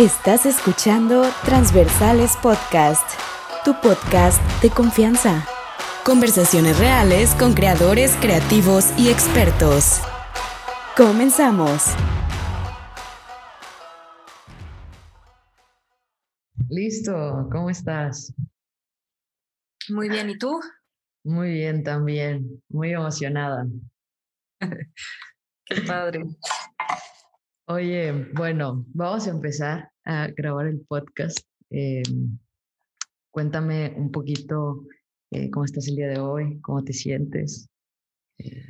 Estás escuchando Transversales Podcast, tu podcast de confianza. Conversaciones reales con creadores creativos y expertos. Comenzamos. Listo, ¿cómo estás? Muy bien, ¿y tú? Muy bien también, muy emocionada. Qué padre. Oye, bueno, vamos a empezar a grabar el podcast. Eh, cuéntame un poquito eh, cómo estás el día de hoy, cómo te sientes. Eh,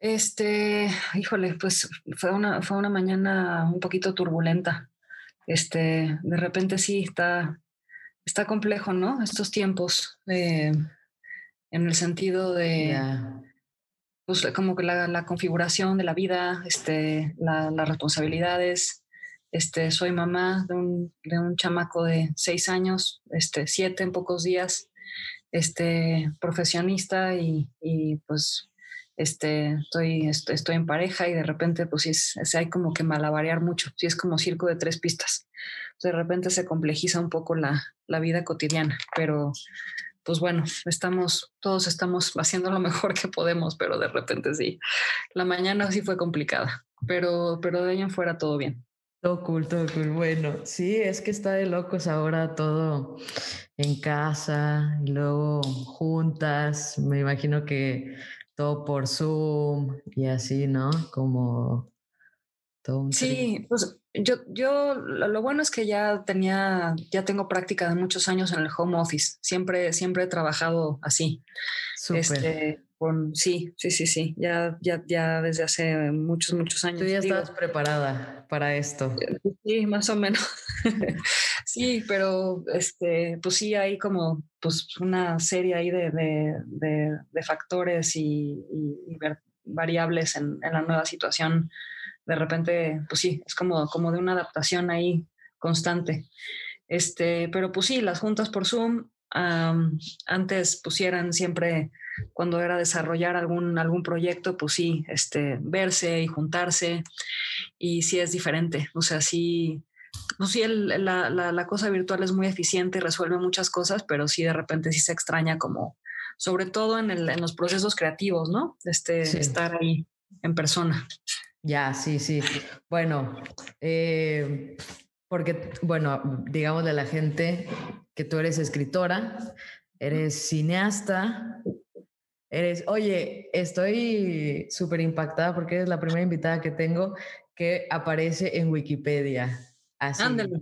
este, híjole, pues fue una, fue una mañana un poquito turbulenta. Este, de repente sí está, está complejo, ¿no? Estos tiempos, en el sentido de, pues como que la, configuración de la vida, este, las responsabilidades. Este, soy mamá de un, de un, chamaco de seis años, este, siete en pocos días, este, profesionista y, y pues este, estoy, estoy, en pareja y de repente pues es, es, hay como que malabarear mucho, sí es como circo de tres pistas. De repente se complejiza un poco la, la vida cotidiana, pero pues bueno, estamos, todos estamos haciendo lo mejor que podemos, pero de repente sí. La mañana sí fue complicada, pero, pero de ahí en fuera todo bien. Todo cool, todo cool. Bueno, sí, es que está de locos ahora todo en casa, y luego juntas, me imagino que todo por Zoom y así, ¿no? Como todo un... Sí, pues yo, yo, lo bueno es que ya tenía, ya tengo práctica de muchos años en el home office. Siempre, siempre he trabajado así. Este, con, sí, sí, sí, sí. Ya, ya, ya desde hace muchos, muchos años. Tú ya estabas preparada para esto. Eh, pues sí, más o menos. sí, pero este, pues sí, hay como pues una serie ahí de, de, de, factores y, y, variables en, en la nueva situación de repente, pues sí, es como, como de una adaptación ahí constante. Este, pero pues sí, las juntas por Zoom antes pusieran siempre cuando era desarrollar algún, algún proyecto, pues sí, este, verse y juntarse y sí es diferente. O sea, sí, pues sí, la, la, cosa virtual es muy eficiente y resuelve muchas cosas, pero sí de repente sí se extraña como, sobre todo en, el, en los procesos creativos, ¿no? Este, Estar ahí en persona. Ya, sí, sí. Bueno, eh, porque, bueno, digamos de la gente que tú eres escritora, eres cineasta, eres, oye, estoy súper impactada porque eres la primera invitada que tengo que aparece en Wikipedia. Así. Ándale.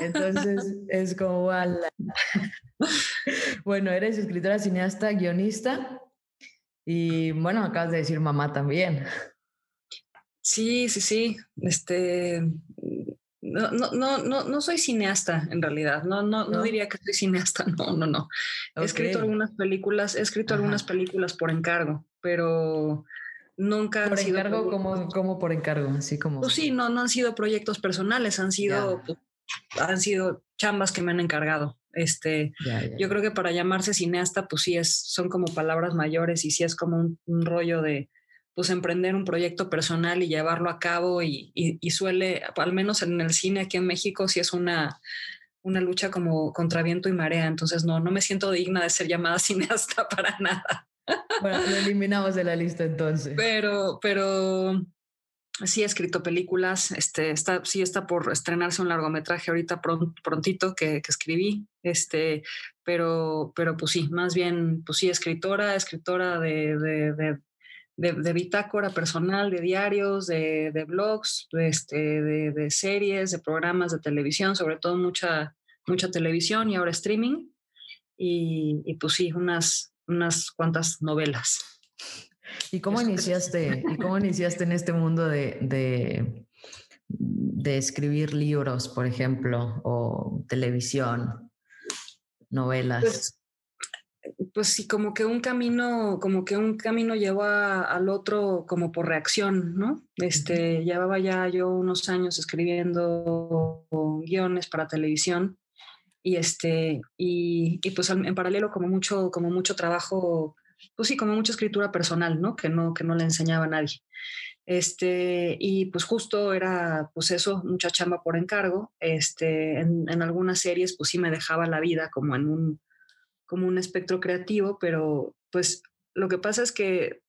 Entonces es como, bueno, eres escritora, cineasta, guionista y bueno, acabas de decir mamá también. Sí, sí, sí. Este, no, no, no, no, soy cineasta en realidad. No, no, no, diría que soy cineasta. No, no, no. He escrito algunas películas, he escrito algunas películas por encargo, pero nunca por encargo como, como por encargo, así como. Pues sí, no, no han sido proyectos personales, han sido, pues, han sido chambas que me han encargado. Este, yo creo que para llamarse cineasta, pues sí es, son como palabras mayores y sí es como un rollo de pues emprender un proyecto personal y llevarlo a cabo y, suele, al menos en el cine aquí en México, si es una, una lucha como contra viento y marea, entonces no, no me siento digna de ser llamada cineasta para nada. Bueno, lo eliminamos de la lista entonces. Pero, pero sí he escrito películas, este, está, sí está por estrenarse un largometraje ahorita prontito que, que, escribí, este, pero, pero pues sí, más bien, pues sí, escritora, escritora de, de de, bitácora personal, de diarios, de, de blogs, de, este, de, series, de programas de televisión, sobre todo mucha, mucha televisión y ahora streaming. Y, y pues sí, unas, unas cuantas novelas. ¿Y cómo iniciaste, ¿y cómo iniciaste en este mundo de, de, de, escribir libros, por ejemplo, o televisión, novelas? Pues, pues sí, como que un camino, como que un camino llevó al otro como por reacción, ¿no? Este, llevaba ya yo unos años escribiendo guiones para televisión y este, y, pues en paralelo como mucho, como mucho trabajo, pues sí, como mucha escritura personal, ¿no? Que no, que no le enseñaba a nadie. Este, y pues justo era, pues eso, mucha chamba por encargo. Este, en, en, algunas series, pues sí me dejaba la vida como en un, como un espectro creativo, pero pues lo que pasa es que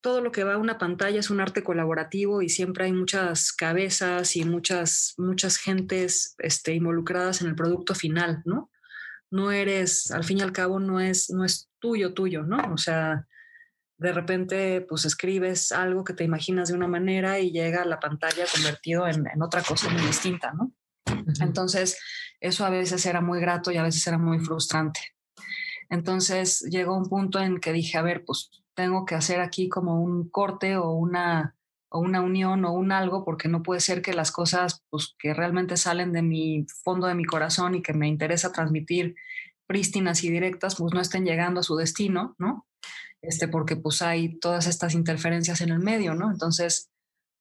todo lo que va a una pantalla es un arte colaborativo y siempre hay muchas cabezas y muchas, muchas gentes este, involucradas en el producto final, ¿no? No eres, al fin y al cabo, no es, no es tuyo, tuyo, ¿no? O sea, de repente, pues escribes algo que te imaginas de una manera y llega a la pantalla convertido en, en otra cosa muy distinta, ¿no? Entonces, eso a veces era muy grato y a veces era muy frustrante. Entonces, llegó un punto en que dije, a ver, pues tengo que hacer aquí como un corte o una, o una unión o un algo, porque no puede ser que las cosas pues, que realmente salen de mi fondo de mi corazón y que me interesa transmitir prístinas y directas, pues no estén llegando a su destino, ¿no? Este, porque pues hay todas estas interferencias en el medio, ¿no? Entonces,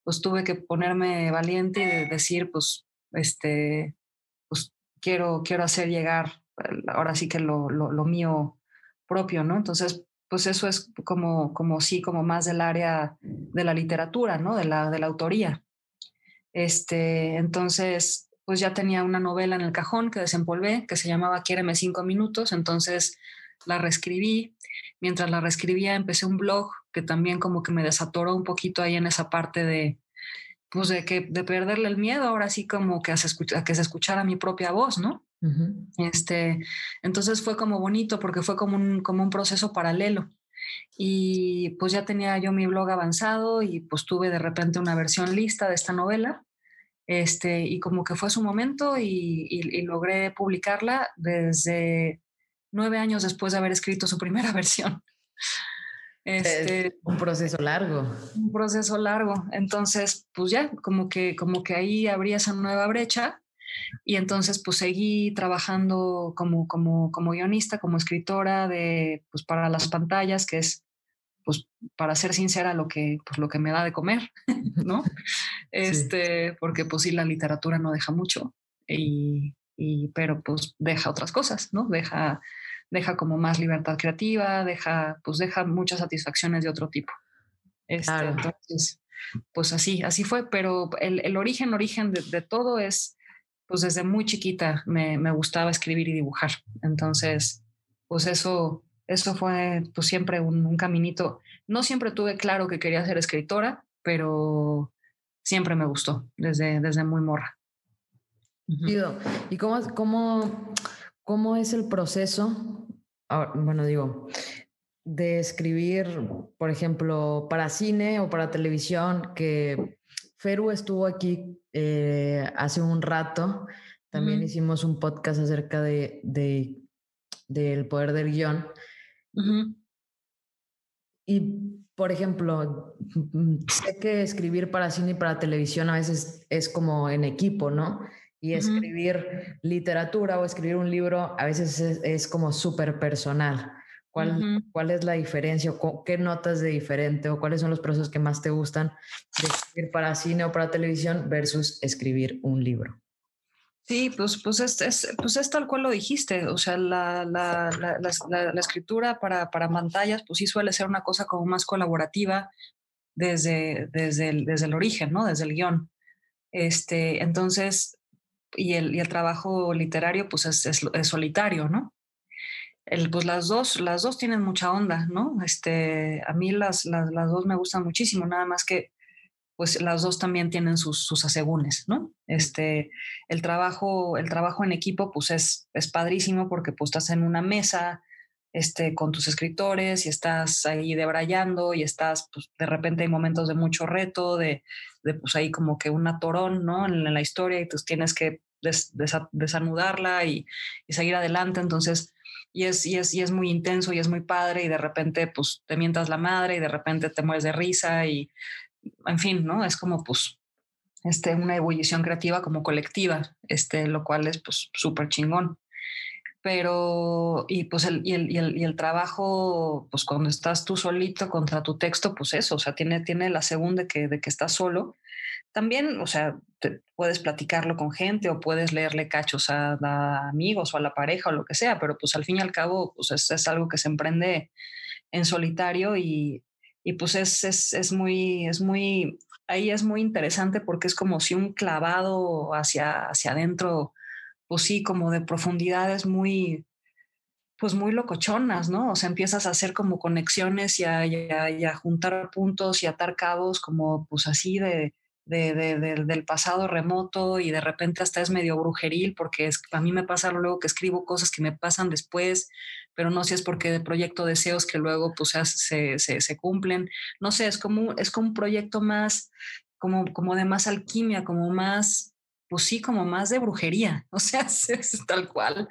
pues tuve que ponerme valiente y decir, pues, este, pues quiero, quiero hacer llegar ahora sí que lo, lo, mío propio, ¿no? Entonces, pues eso es como, como sí, como más del área de la literatura, ¿no? De la, de la autoría. Este, entonces, pues ya tenía una novela en el cajón que desempolvé, que se llamaba Quiéreme cinco minutos, entonces la reescribí. Mientras la reescribía, empecé un blog que también como que me desatoró un poquito ahí en esa parte de, pues de que de perderle el miedo, ahora sí como que a que se escuchara mi propia voz, ¿no? Este, entonces fue como bonito porque fue como un, como un proceso paralelo. Y pues ya tenía yo mi blog avanzado y pues tuve de repente una versión lista de esta novela. Este, y como que fue su momento y, y, logré publicarla desde nueve años después de haber escrito su primera versión. Este, un proceso largo. Un proceso largo. Entonces, pues ya, como que, como que ahí abría esa nueva brecha y entonces pues seguí trabajando como, como, como guionista, como escritora de, pues, para las pantallas, que es, pues para ser sincera, lo que, pues, lo que me da de comer, ¿no? Este, porque pues sí, la literatura no deja mucho, y, y, pero pues deja otras cosas, ¿no? Deja, deja como más libertad creativa, deja, pues deja muchas satisfacciones de otro tipo. Este, Entonces, pues así, así fue, pero el, el origen, origen de, de todo es pues desde muy chiquita me, me gustaba escribir y dibujar. Entonces, pues eso, eso fue pues siempre un, caminito. No siempre tuve claro que quería ser escritora, pero siempre me gustó desde, desde muy morra. ¿Y cómo, cómo, cómo es el proceso? bueno, digo, de escribir, por ejemplo, para cine o para televisión, que Feru estuvo aquí eh, hace un rato. También hicimos un podcast acerca de, de, del poder del guion. Y, por ejemplo, mm, sé que escribir para cine y para televisión a veces es como en equipo, ¿no? Y escribir literatura o escribir un libro a veces es, es como súper personal. ¿Cuál, ¿Cuál es la diferencia? O ¿Qué notas de diferente? ¿O cuáles son los procesos que más te gustan de escribir para cine o para televisión versus escribir un libro? Sí, pues, pues, es, es, pues es tal cual lo dijiste. O sea, la, la, la, la, escritura para, para pantallas, pues sí suele ser una cosa como más colaborativa desde, desde, el, desde el origen, ¿no? Desde el guion. Este, entonces, y el, y el trabajo literario, pues es, es, es solitario, ¿no? El, pues las dos, las dos tienen mucha onda, ¿no? Este, a mí las, las, las, dos me gustan muchísimo, nada más que pues las dos también tienen sus, sus asegúnes, ¿no? Este, el trabajo, el trabajo en equipo, pues es, es padrísimo porque pues estás en una mesa, este, con tus escritores y estás ahí debrayando y estás, pues de repente hay momentos de mucho reto, de, de pues ahí como que un atorón, ¿no? En, la historia y tú tienes que des, des, desanudarla y, y seguir adelante, entonces y es, y, es, y es muy intenso y es muy padre y de repente pues te mientas la madre y de repente te mueres de risa y en fin, ¿no? Es como pues este, una ebullición creativa como colectiva, este, lo cual es pues súper chingón. Pero, y pues el, y el, y, el, y el, trabajo, pues cuando estás tú solito contra tu texto, pues eso, o sea, tiene, tiene la segunda que, de que estás solo también, o sea, puedes platicarlo con gente o puedes leerle cachos a, a, amigos o a la pareja o lo que sea, pero pues al fin y al cabo, pues es, es algo que se emprende en solitario y, y pues es, es, es, muy, es muy, ahí es muy interesante porque es como si un clavado hacia, hacia adentro, pues sí, como de profundidades muy, pues muy locochonas, ¿no? O sea, empiezas a hacer como conexiones y a, y a juntar puntos y atar cabos como pues así de, de, del pasado remoto y de repente hasta es medio brujeril porque es, a mí me pasa luego que escribo cosas que me pasan después, pero no sé si es porque de proyecto deseos que luego pues se, se, se, cumplen. No sé, es como, es como un proyecto más, como, como de más alquimia, como más, pues sí, como más de brujería, o sea, es, tal cual.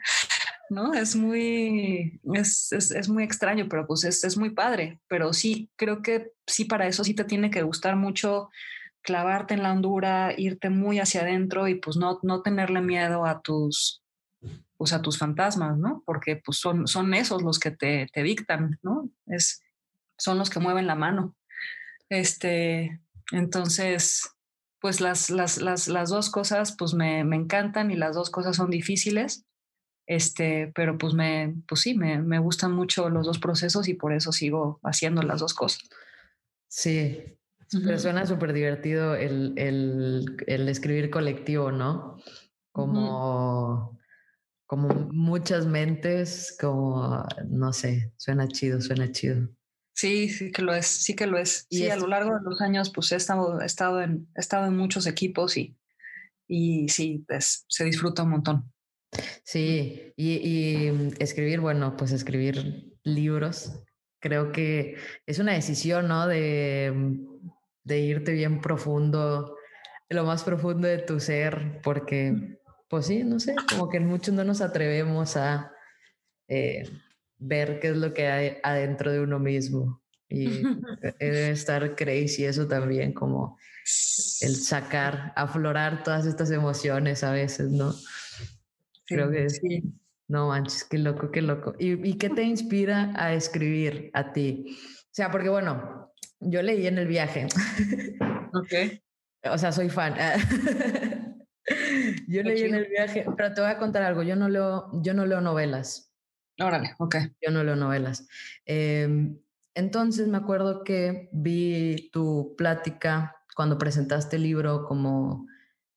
¿no? Es muy, es, es, es, muy extraño, pero pues es, es muy padre. Pero sí, creo que sí, para eso sí te tiene que gustar mucho clavarte en la hondura, irte muy hacia adentro y pues no, no tenerle miedo a tus, pues a tus fantasmas, ¿no? Porque pues son, son esos los que te, te dictan, ¿no? Es, son los que mueven la mano. Este, entonces, pues las, las, las, las dos cosas pues me, me, encantan y las dos cosas son difíciles. Este, pero pues me, pues sí, me, me gustan mucho los dos procesos y por eso sigo haciendo las dos cosas. Sí, pero suena súper divertido el, el, el, escribir colectivo, ¿no? Como, como muchas mentes, como, no sé, suena chido, suena chido. Sí, sí que lo es, sí que lo es. Y sí, a lo largo de los años, pues he estado, he estado, en, he estado en muchos equipos y, y sí, pues, se disfruta un montón. Sí, y, y escribir, bueno, pues escribir libros, creo que es una decisión, ¿no? De de irte bien profundo, lo más profundo de tu ser, porque, pues sí, no sé, como que muchos no nos atrevemos a eh, ver qué es lo que hay adentro de uno mismo. Y debe estar crazy eso también, como el sacar, aflorar todas estas emociones a veces, ¿no? Creo que sí. No manches, qué loco, qué loco. ¿Y, ¿Y qué te inspira a escribir a ti? O sea, porque bueno, yo leí en el viaje. Ok. O sea, soy fan. yo leí en el viaje, pero te voy a contar algo. Yo no leo, yo no leo novelas. Órale, ok. Yo no leo novelas. Em, entonces me acuerdo que vi tu plática cuando presentaste el libro como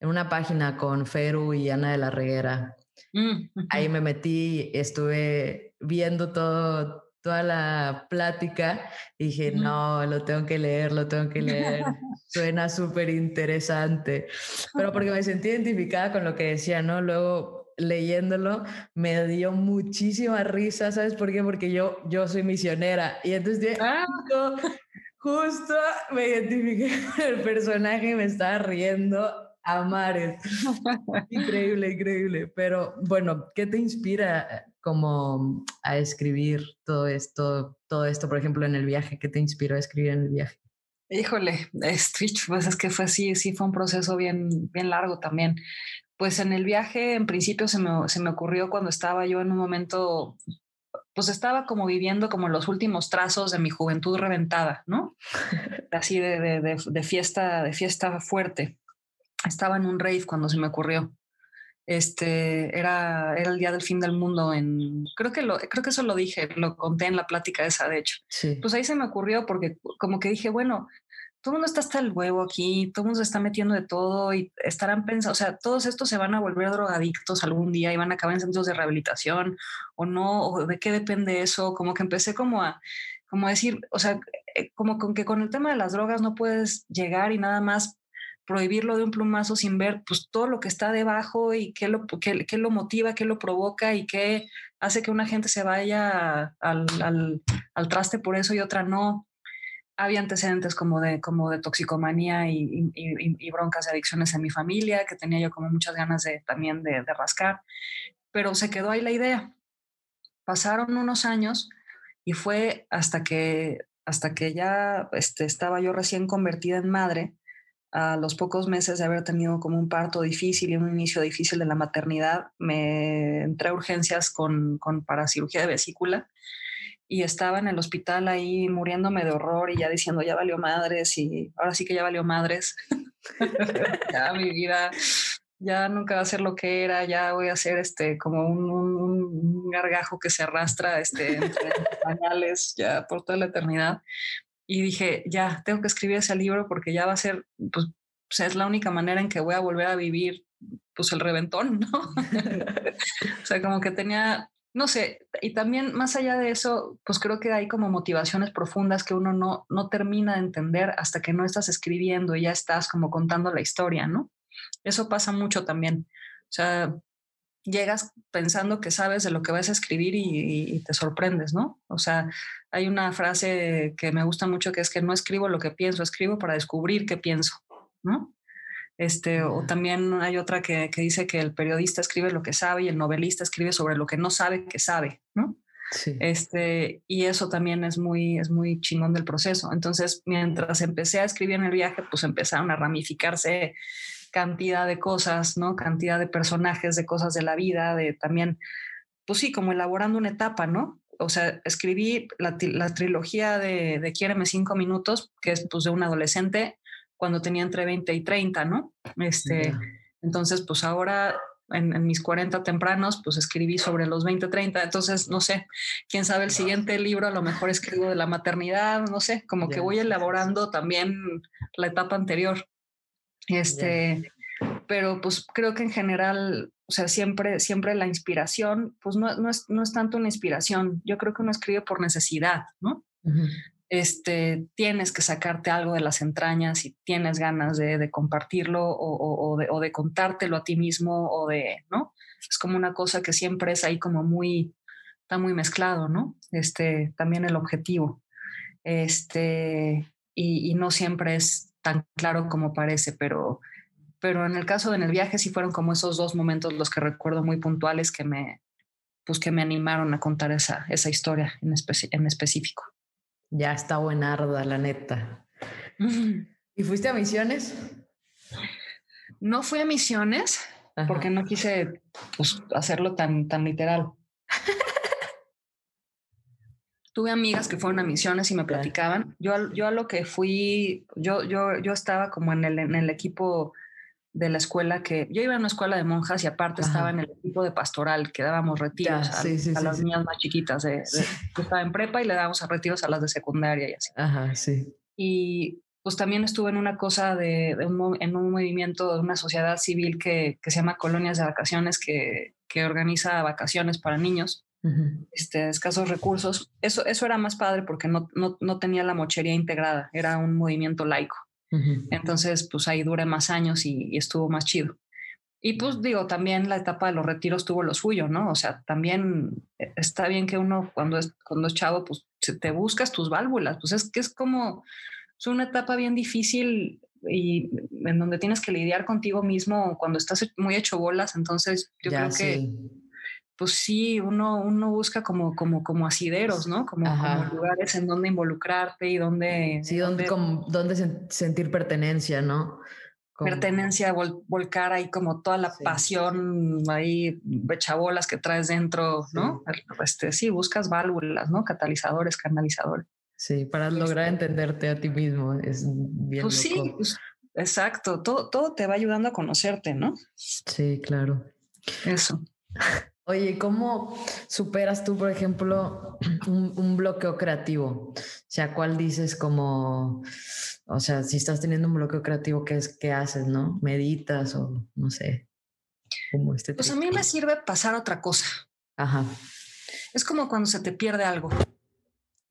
en una página con Feru y Ana de la Reguera. Mm, Ahí me metí, estuve viendo todo, toda la plática dije, no, lo tengo que leer, lo tengo que leer. Suena súper interesante. Pero porque me sentí identificada con lo que decía, ¿no? Luego leyéndolo me dio muchísima risa, ¿sabes por qué? Porque yo, yo soy misionera y entonces ah. justo, me identifiqué con el personaje y me estaba riendo a mares. increíble, increíble. Pero bueno, ¿qué te inspira como a escribir todo esto, todo esto, por ejemplo, en el viaje? ¿Qué te inspiró a escribir en el viaje? Híjole, Stitch, pues es que fue así, sí fue un proceso bien, bien largo también. Pues en el viaje, en principio, se me, se me ocurrió cuando estaba yo en un momento, pues estaba como viviendo como los últimos trazos de mi juventud reventada, ¿no? Así de, de, de, de fiesta, de fiesta fuerte. Estaba en un rave cuando se me ocurrió este, era, era el día del fin del mundo en, creo que, lo, creo que eso lo dije, lo conté en la plática esa, de hecho. Pues ahí se me ocurrió porque como que dije, bueno, todo el mundo está hasta el huevo aquí, todo el mundo se está metiendo de todo y estarán pensando, o sea, todos estos se van a volver drogadictos algún día y van a acabar en centros de rehabilitación o no, o de qué depende eso, como que empecé como a, como decir, o sea, eh, como con que con el tema de las drogas no puedes llegar y nada más prohibirlo de un plumazo sin ver pues todo lo que está debajo y qué lo, qué, qué lo motiva, qué lo provoca y qué hace que una gente se vaya al, al, al, traste por eso y otra no. Había antecedentes como de, como de toxicomanía y, y, broncas de adicciones en mi familia, que tenía yo como muchas ganas de, también de, de rascar, pero se quedó ahí la idea. Pasaron unos años y fue hasta que, hasta que ya este, estaba yo recién convertida en madre, a los pocos meses de haber tenido como un parto difícil y un inicio difícil de la maternidad, me entré a urgencias con, con para cirugía de vesícula y estaba en el hospital ahí muriéndome de horror y ya diciendo, ya valió madres y ahora sí que ya valió madres. ya mi vida ya nunca va a ser lo que era, ya voy a ser este como un, un, gargajo que se arrastra este, entre pañales ya por toda la eternidad. Y dije, ya, tengo que escribir ese libro porque ya va a ser, pues, es la única manera en que voy a volver a vivir, pues, el reventón, ¿no? o sea, como que tenía, no sé, y también más allá de eso, pues creo que hay como motivaciones profundas que uno no, no termina de entender hasta que no estás escribiendo y ya estás como contando la historia, ¿no? Eso pasa mucho también. O sea, llegas pensando que sabes de lo que vas a escribir y, te sorprendes, ¿no? O sea, hay una frase que me gusta mucho que es que no escribo lo que pienso, escribo para descubrir qué pienso, ¿no? Este, o también hay otra que, dice que el periodista escribe lo que sabe y el novelista escribe sobre lo que no sabe que sabe, ¿no? Sí. Este, y eso también es muy, es muy chingón del proceso. Entonces, mientras empecé a escribir en el viaje, pues empezaron a ramificarse cantidad de cosas, ¿no? Cantidad de personajes, de cosas de la vida, de también, pues sí, como elaborando una etapa, ¿no? O sea, escribí la, trilogía de, de Quiéreme cinco minutos, que es pues de un adolescente cuando tenía entre 20 y 30, ¿no? Este, Entonces, pues ahora en, mis 40 tempranos, pues escribí sobre los 20, 30. Entonces, no sé, quién sabe, el siguiente libro a lo mejor escribo de la maternidad, no sé, como que voy elaborando también la etapa anterior. Este, pero pues creo que en general, o sea, siempre, siempre la inspiración, pues no, no, es, no es tanto una inspiración. Yo creo que uno escribe por necesidad, ¿no? Este, tienes que sacarte algo de las entrañas y tienes ganas de, de compartirlo o, o, de, o, de, contártelo a ti mismo o de, ¿no? Es como una cosa que siempre es ahí como muy, está muy mezclado, ¿no? Este, también el objetivo. Este, y, y no siempre es tan claro como parece, pero, pero en el caso de en el viaje sí fueron como esos dos momentos los que recuerdo muy puntuales que me, pues que me animaron a contar esa, esa historia en, en específico. Ya está buenarda, la neta. ¿Y fuiste a misiones? No fui a misiones porque no quise pues, hacerlo tan, tan literal. Tuve amigas que fueron a misiones y me platicaban. Yo, yo a lo que fui, yo, yo, yo estaba como en el, en el equipo de la escuela que yo iba a una escuela de monjas y aparte estaba en el equipo de pastoral que dábamos retiros a, las niñas más chiquitas de, estaba en prepa y le dábamos a retiros a las de secundaria y así. Ajá, sí. Y pues también estuve en una cosa de, un, en un movimiento de una sociedad civil que, que se llama Colonias de Vacaciones que, que organiza vacaciones para niños este, escasos recursos. Eso, eso era más padre porque no, no, no tenía la mochería integrada, era un movimiento laico. Entonces, pues ahí duré más años y, estuvo más chido. Y pues digo, también la etapa de los retiros tuvo lo suyo, ¿no? O sea, también eh, está bien que uno cuando es, cuando es chavo, pues te buscas tus válvulas, pues es que es como, es una etapa bien difícil y en donde tienes que lidiar contigo mismo cuando estás muy hecho bolas, entonces yo creo que pues sí, uno, uno busca como, como, como asideros, ¿no? Como, lugares en donde involucrarte y donde... Sí, donde, donde sentir pertenencia, ¿no? Pertenencia, volcar ahí como toda la pasión ahí, bechabolas que traes dentro, ¿no? Este, sí, buscas válvulas, ¿no? Catalizadores, canalizadores. Sí, para lograr este entenderte a ti mismo, es bien. Pues sí, pues, exacto, todo, todo te va ayudando a conocerte, ¿no? Sí, claro. Eso. Oye, ¿cómo superas tú, por ejemplo, un, bloqueo creativo? O sea, ¿cuál dices como, o sea, si estás teniendo un bloqueo creativo, ¿qué, es, qué haces, no? ¿Meditas o no sé? Como este pues a mí me sirve pasar otra cosa. Ajá. Es como cuando se te pierde algo.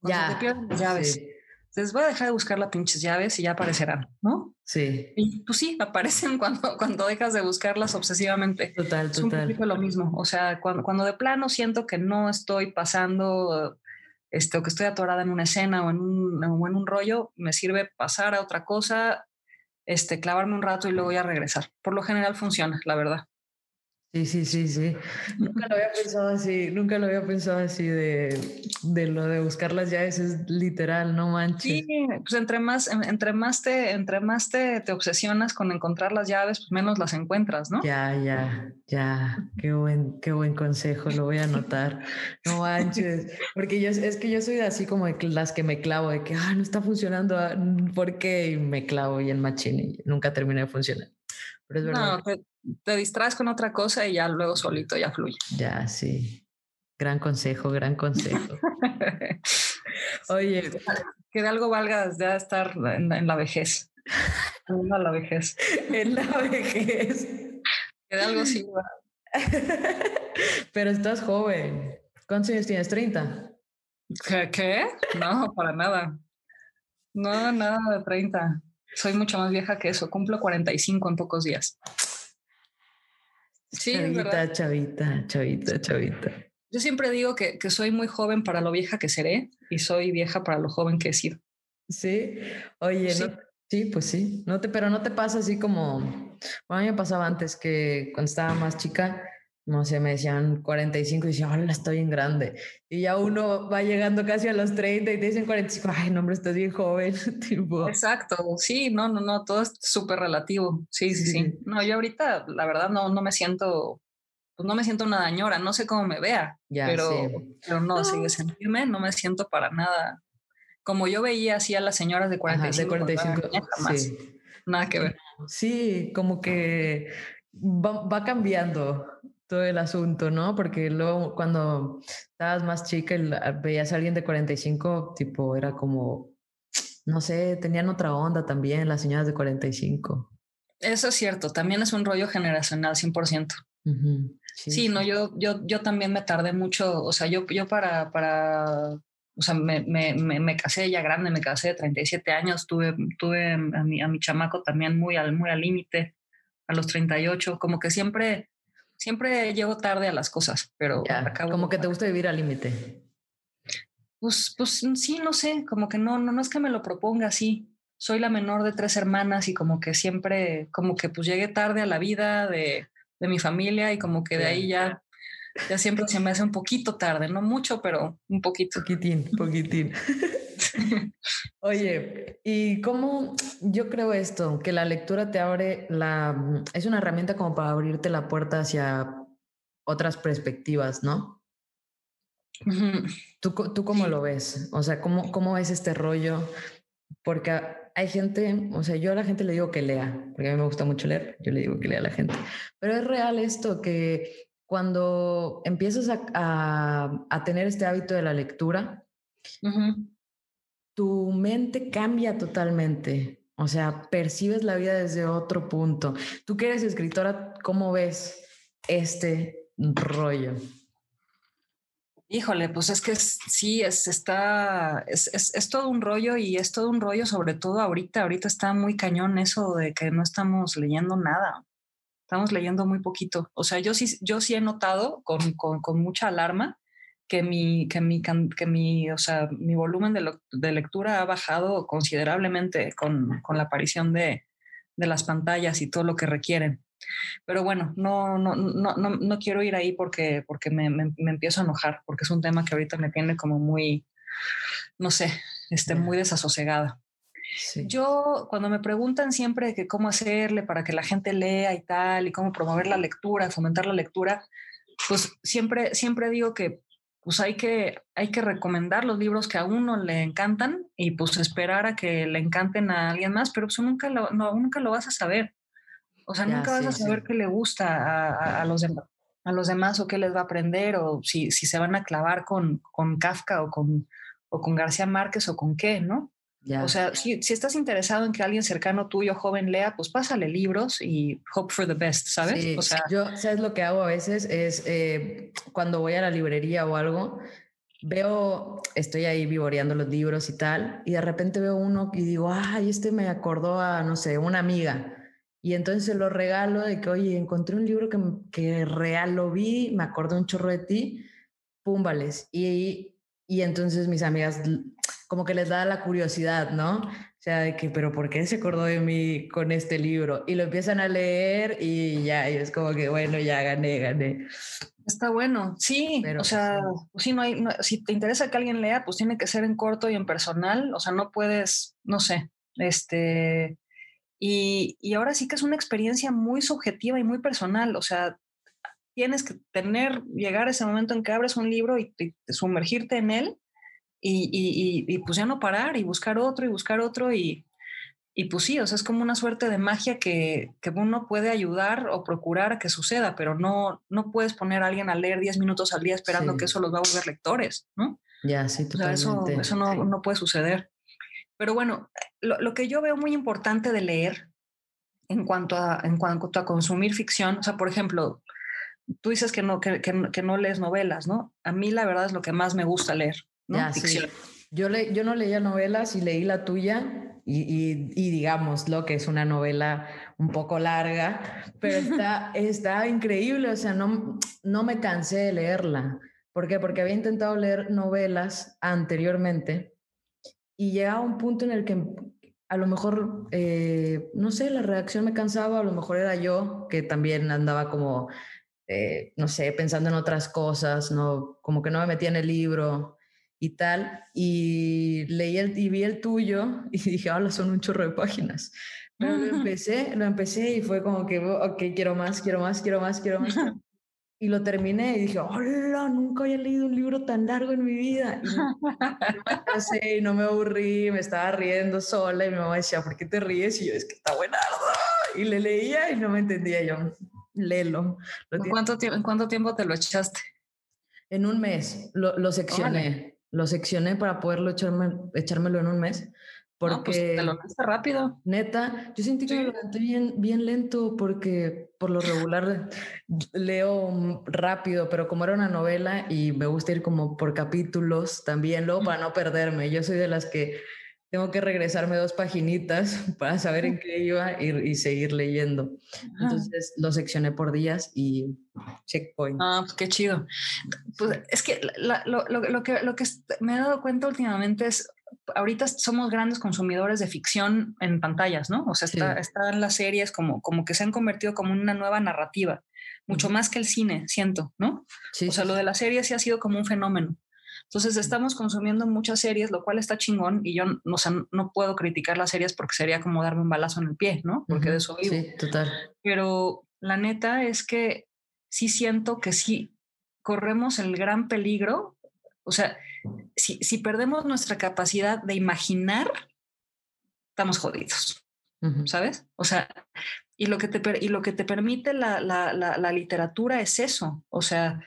ya. Se te pierden las llaves. Entonces voy a dejar de buscar las pinches llaves y ya aparecerán, ¿no? Sí. Y pues sí, aparecen cuando, cuando dejas de buscarlas obsesivamente. Total, total. Es lo mismo. O sea, cuando, cuando de plano siento que no estoy pasando este, o que estoy atorada en una escena o en un, o en un rollo, me sirve pasar a otra cosa, este, clavarme un rato y luego ya regresar. Por lo general funciona, la verdad. Sí, sí, sí, sí. Nunca lo había pensado así, nunca lo había pensado así de, de lo de buscar las llaves, es literal, no manches. Sí, pues entre más, entre más te, entre más te, te obsesionas con encontrar las llaves, pues menos las encuentras, ¿no? Ya, ya, ya, qué buen, qué buen consejo, lo voy a anotar. No manches, porque yo, es que yo soy así como de las que me clavo, de que, ah, no está funcionando, ah, ¿por qué? Y me clavo y el machine y nunca termina de funcionar. Pero es verdad. No, te, distraes con otra cosa y ya luego solito ya fluye. Ya, sí. Gran consejo, gran consejo. Oye, que de algo valga ya estar en, la vejez. En la vejez. En la vejez. Que de algo sirva. Pero estás joven. ¿Cuántos años tienes? ¿30? ¿Qué? No, para nada. No, nada de 30. Soy mucho más vieja que eso. Cumplo 45 en pocos días. Sí, chavita, chavita, chavita, chavita. Yo siempre digo que, que, soy muy joven para lo vieja que seré y soy vieja para lo joven que he sido. Sí, oye, sí, sí pues sí, no te, pero no te pasa así como, bueno, a mí me pasaba antes que cuando estaba más chica, no sé, me decían 45 y decía, hola, estoy en grande. Y ya uno va llegando casi a los 30 y te dicen 45, ay, no, hombre, estás bien joven. Exacto, sí, no, no, no, todo es súper relativo. Sí, sí, sí, No, yo ahorita, la verdad, no, no me siento, pues no me siento una dañora, no sé cómo me vea, pero, pero no, sigue sentirme, no me siento para nada. Como yo veía así a las señoras de 45, de 45 jamás, nada que ver. Sí, como que va, va cambiando todo el asunto, ¿no? Porque luego cuando estabas más chica y veías a alguien de 45, tipo, era como, no sé, tenían otra onda también las señoras de 45. Eso es cierto, también es un rollo generacional, 100%. sí, no, yo, yo, yo también me tardé mucho, o sea, yo, yo para, para, o sea, me, me, me, casé ya grande, me casé de 37 años, tuve, tuve a mi, a mi chamaco también muy al muy al límite, a los 38, como que siempre siempre llego tarde a las cosas, pero acabo como que te gusta vivir al límite. Pues, pues sí, no sé, como que no, no, no es que me lo proponga así. Soy la menor de tres hermanas y como que siempre, como que pues llegué tarde a la vida de, de mi familia y como que de ahí ya, ya siempre se me hace un poquito tarde, no mucho, pero un poquito. Poquitín, poquitín. Oye, ¿y cómo yo creo esto? Que la lectura te abre la... es una herramienta como para abrirte la puerta hacia otras perspectivas, ¿no? ¿Tú, ¿Tú cómo lo ves? O sea, ¿cómo, ¿cómo ves este rollo? Porque hay gente, o sea, yo a la gente le digo que lea, porque a mí me gusta mucho leer, yo le digo que lea a la gente. Pero es real esto, que cuando empiezas a, a, tener este hábito de la lectura, tu mente cambia totalmente. O sea, percibes la vida desde otro punto. Tú que eres escritora, ¿cómo ves este rollo? Híjole, pues es que sí, es, está, es, es, todo un rollo y es todo un rollo, sobre todo ahorita. Ahorita está muy cañón eso de que no estamos leyendo nada. Estamos leyendo muy poquito. O sea, yo sí, yo sí he notado con, con, con mucha alarma que mi, que mi, que mi, o sea, mi volumen de, de lectura ha bajado considerablemente con, con la aparición de, de, las pantallas y todo lo que requieren. Pero bueno, no, no, no, no, no quiero ir ahí porque, porque me, me, empiezo a enojar, porque es un tema que ahorita me tiene como muy, no sé, este, muy desasosegada. Yo, cuando me preguntan siempre que cómo hacerle para que la gente lea y tal, y cómo promover la lectura, fomentar la lectura, pues siempre, siempre digo que pues hay que, hay que recomendar los libros que a uno le encantan y pues esperar a que le encanten a alguien más, pero pues nunca lo, no, nunca lo vas a saber. O sea, nunca vas a saber qué le gusta a, a, los a los demás o qué les va a aprender o si, si se van a clavar con, con Kafka o con, o con García Márquez o con qué, ¿no? O sea, si, si, estás interesado en que alguien cercano tuyo, joven, lea, pues pásale libros y hope for the best, ¿sabes? o sea, yo, ¿sabes lo que hago a veces? Es eh, cuando voy a la librería o algo, veo, estoy ahí vivoreando los libros y tal, y de repente veo uno y digo, ay, este me acordó a, no sé, una amiga. Y entonces se lo regalo de que, oye, encontré un libro que, que real lo vi, me acordó un chorro de ti, púmbales. Y, y entonces mis amigas como que les da la curiosidad, ¿no? O sea, de que, pero ¿por qué se acordó de mí con este libro? Y lo empiezan a leer y ya, y es como que, bueno, ya gané, gané. Está bueno, sí, pero, o sea, pues sí, no hay, si te interesa que alguien lea, pues tiene que ser en corto y en personal, o sea, no puedes, no sé, este, y, y ahora sí que es una experiencia muy subjetiva y muy personal, o sea, tienes que tener, llegar a ese momento en que abres un libro y, y sumergirte en él y, y, y, pues ya no parar y buscar otro y buscar otro y, y pues sí, o sea, es como una suerte de magia que, que, uno puede ayudar o procurar a que suceda, pero no, no puedes poner a alguien a leer 10 minutos al día esperando que eso los va a volver lectores, ¿no? Ya, sí, totalmente. O sea, eso, eso no, no, puede suceder. Pero bueno, lo, lo, que yo veo muy importante de leer en cuanto a, en cuanto a consumir ficción, o sea, por ejemplo, tú dices que no, que, que, que no lees novelas, ¿no? A mí la verdad es lo que más me gusta leer, ¿no? Ya, ficción. Sí. Yo, le, yo no leía novelas y leí la tuya y, y, y, digamos lo que es una novela un poco larga, pero está, está increíble, o sea, no, no me cansé de leerla. ¿Por qué? Porque había intentado leer novelas anteriormente y llegaba un punto en el que a lo mejor, eh, no sé, la redacción me cansaba, a lo mejor era yo que también andaba como, eh, no sé, pensando en otras cosas, no, como que no me metía en el libro y tal, y leí el, y vi el tuyo y dije, hola, son un chorro de páginas. Pero lo empecé, lo empecé y fue como que, ok, quiero más, quiero más, quiero más, quiero más. Y lo terminé y dije, hola, nunca había leído un libro tan largo en mi vida. Y no, me casé y no me aburrí, me estaba riendo sola y mi mamá decía, ¿por qué te ríes? Y yo, es que está buena. Y le leía y no me entendía yo, léelo. ¿En cuánto, ¿En cuánto tiempo te lo echaste? En un mes, lo, lo seccioné lo seccioné para poderlo echarme, echármelo en un mes. Porque no, pues te lo rápido. Neta, yo sentí que sí. me levanté bien, bien lento porque por lo regular leo rápido, pero como era una novela y me gusta ir como por capítulos también, luego para no perderme. Yo soy de las que tengo que regresarme dos paginitas para saber en qué iba y, y seguir leyendo. Entonces lo seccioné por días y checkpoint. Ah, pues qué chido. Pues es que la, lo, lo, lo, que lo que me he dado cuenta últimamente es, ahorita somos grandes consumidores de ficción en pantallas, ¿no? O sea, está, sí. están las series como, como que se han convertido como una nueva narrativa, mucho más que el cine, siento, ¿no? Sí, o sea, sí. lo de la serie sí ha sido como un fenómeno. Entonces estamos consumiendo muchas series, lo cual está chingón y yo no, o sea, no puedo criticar las series porque sería como darme un balazo en el pie, ¿no? Porque uh -huh. de eso vivo. Sí, total. Pero la neta es que sí siento que sí corremos el gran peligro, o sea, si, si perdemos nuestra capacidad de imaginar, estamos jodidos, uh -huh. ¿sabes? O sea, y lo que te, y lo que te permite la, la, la, la literatura es eso, o sea,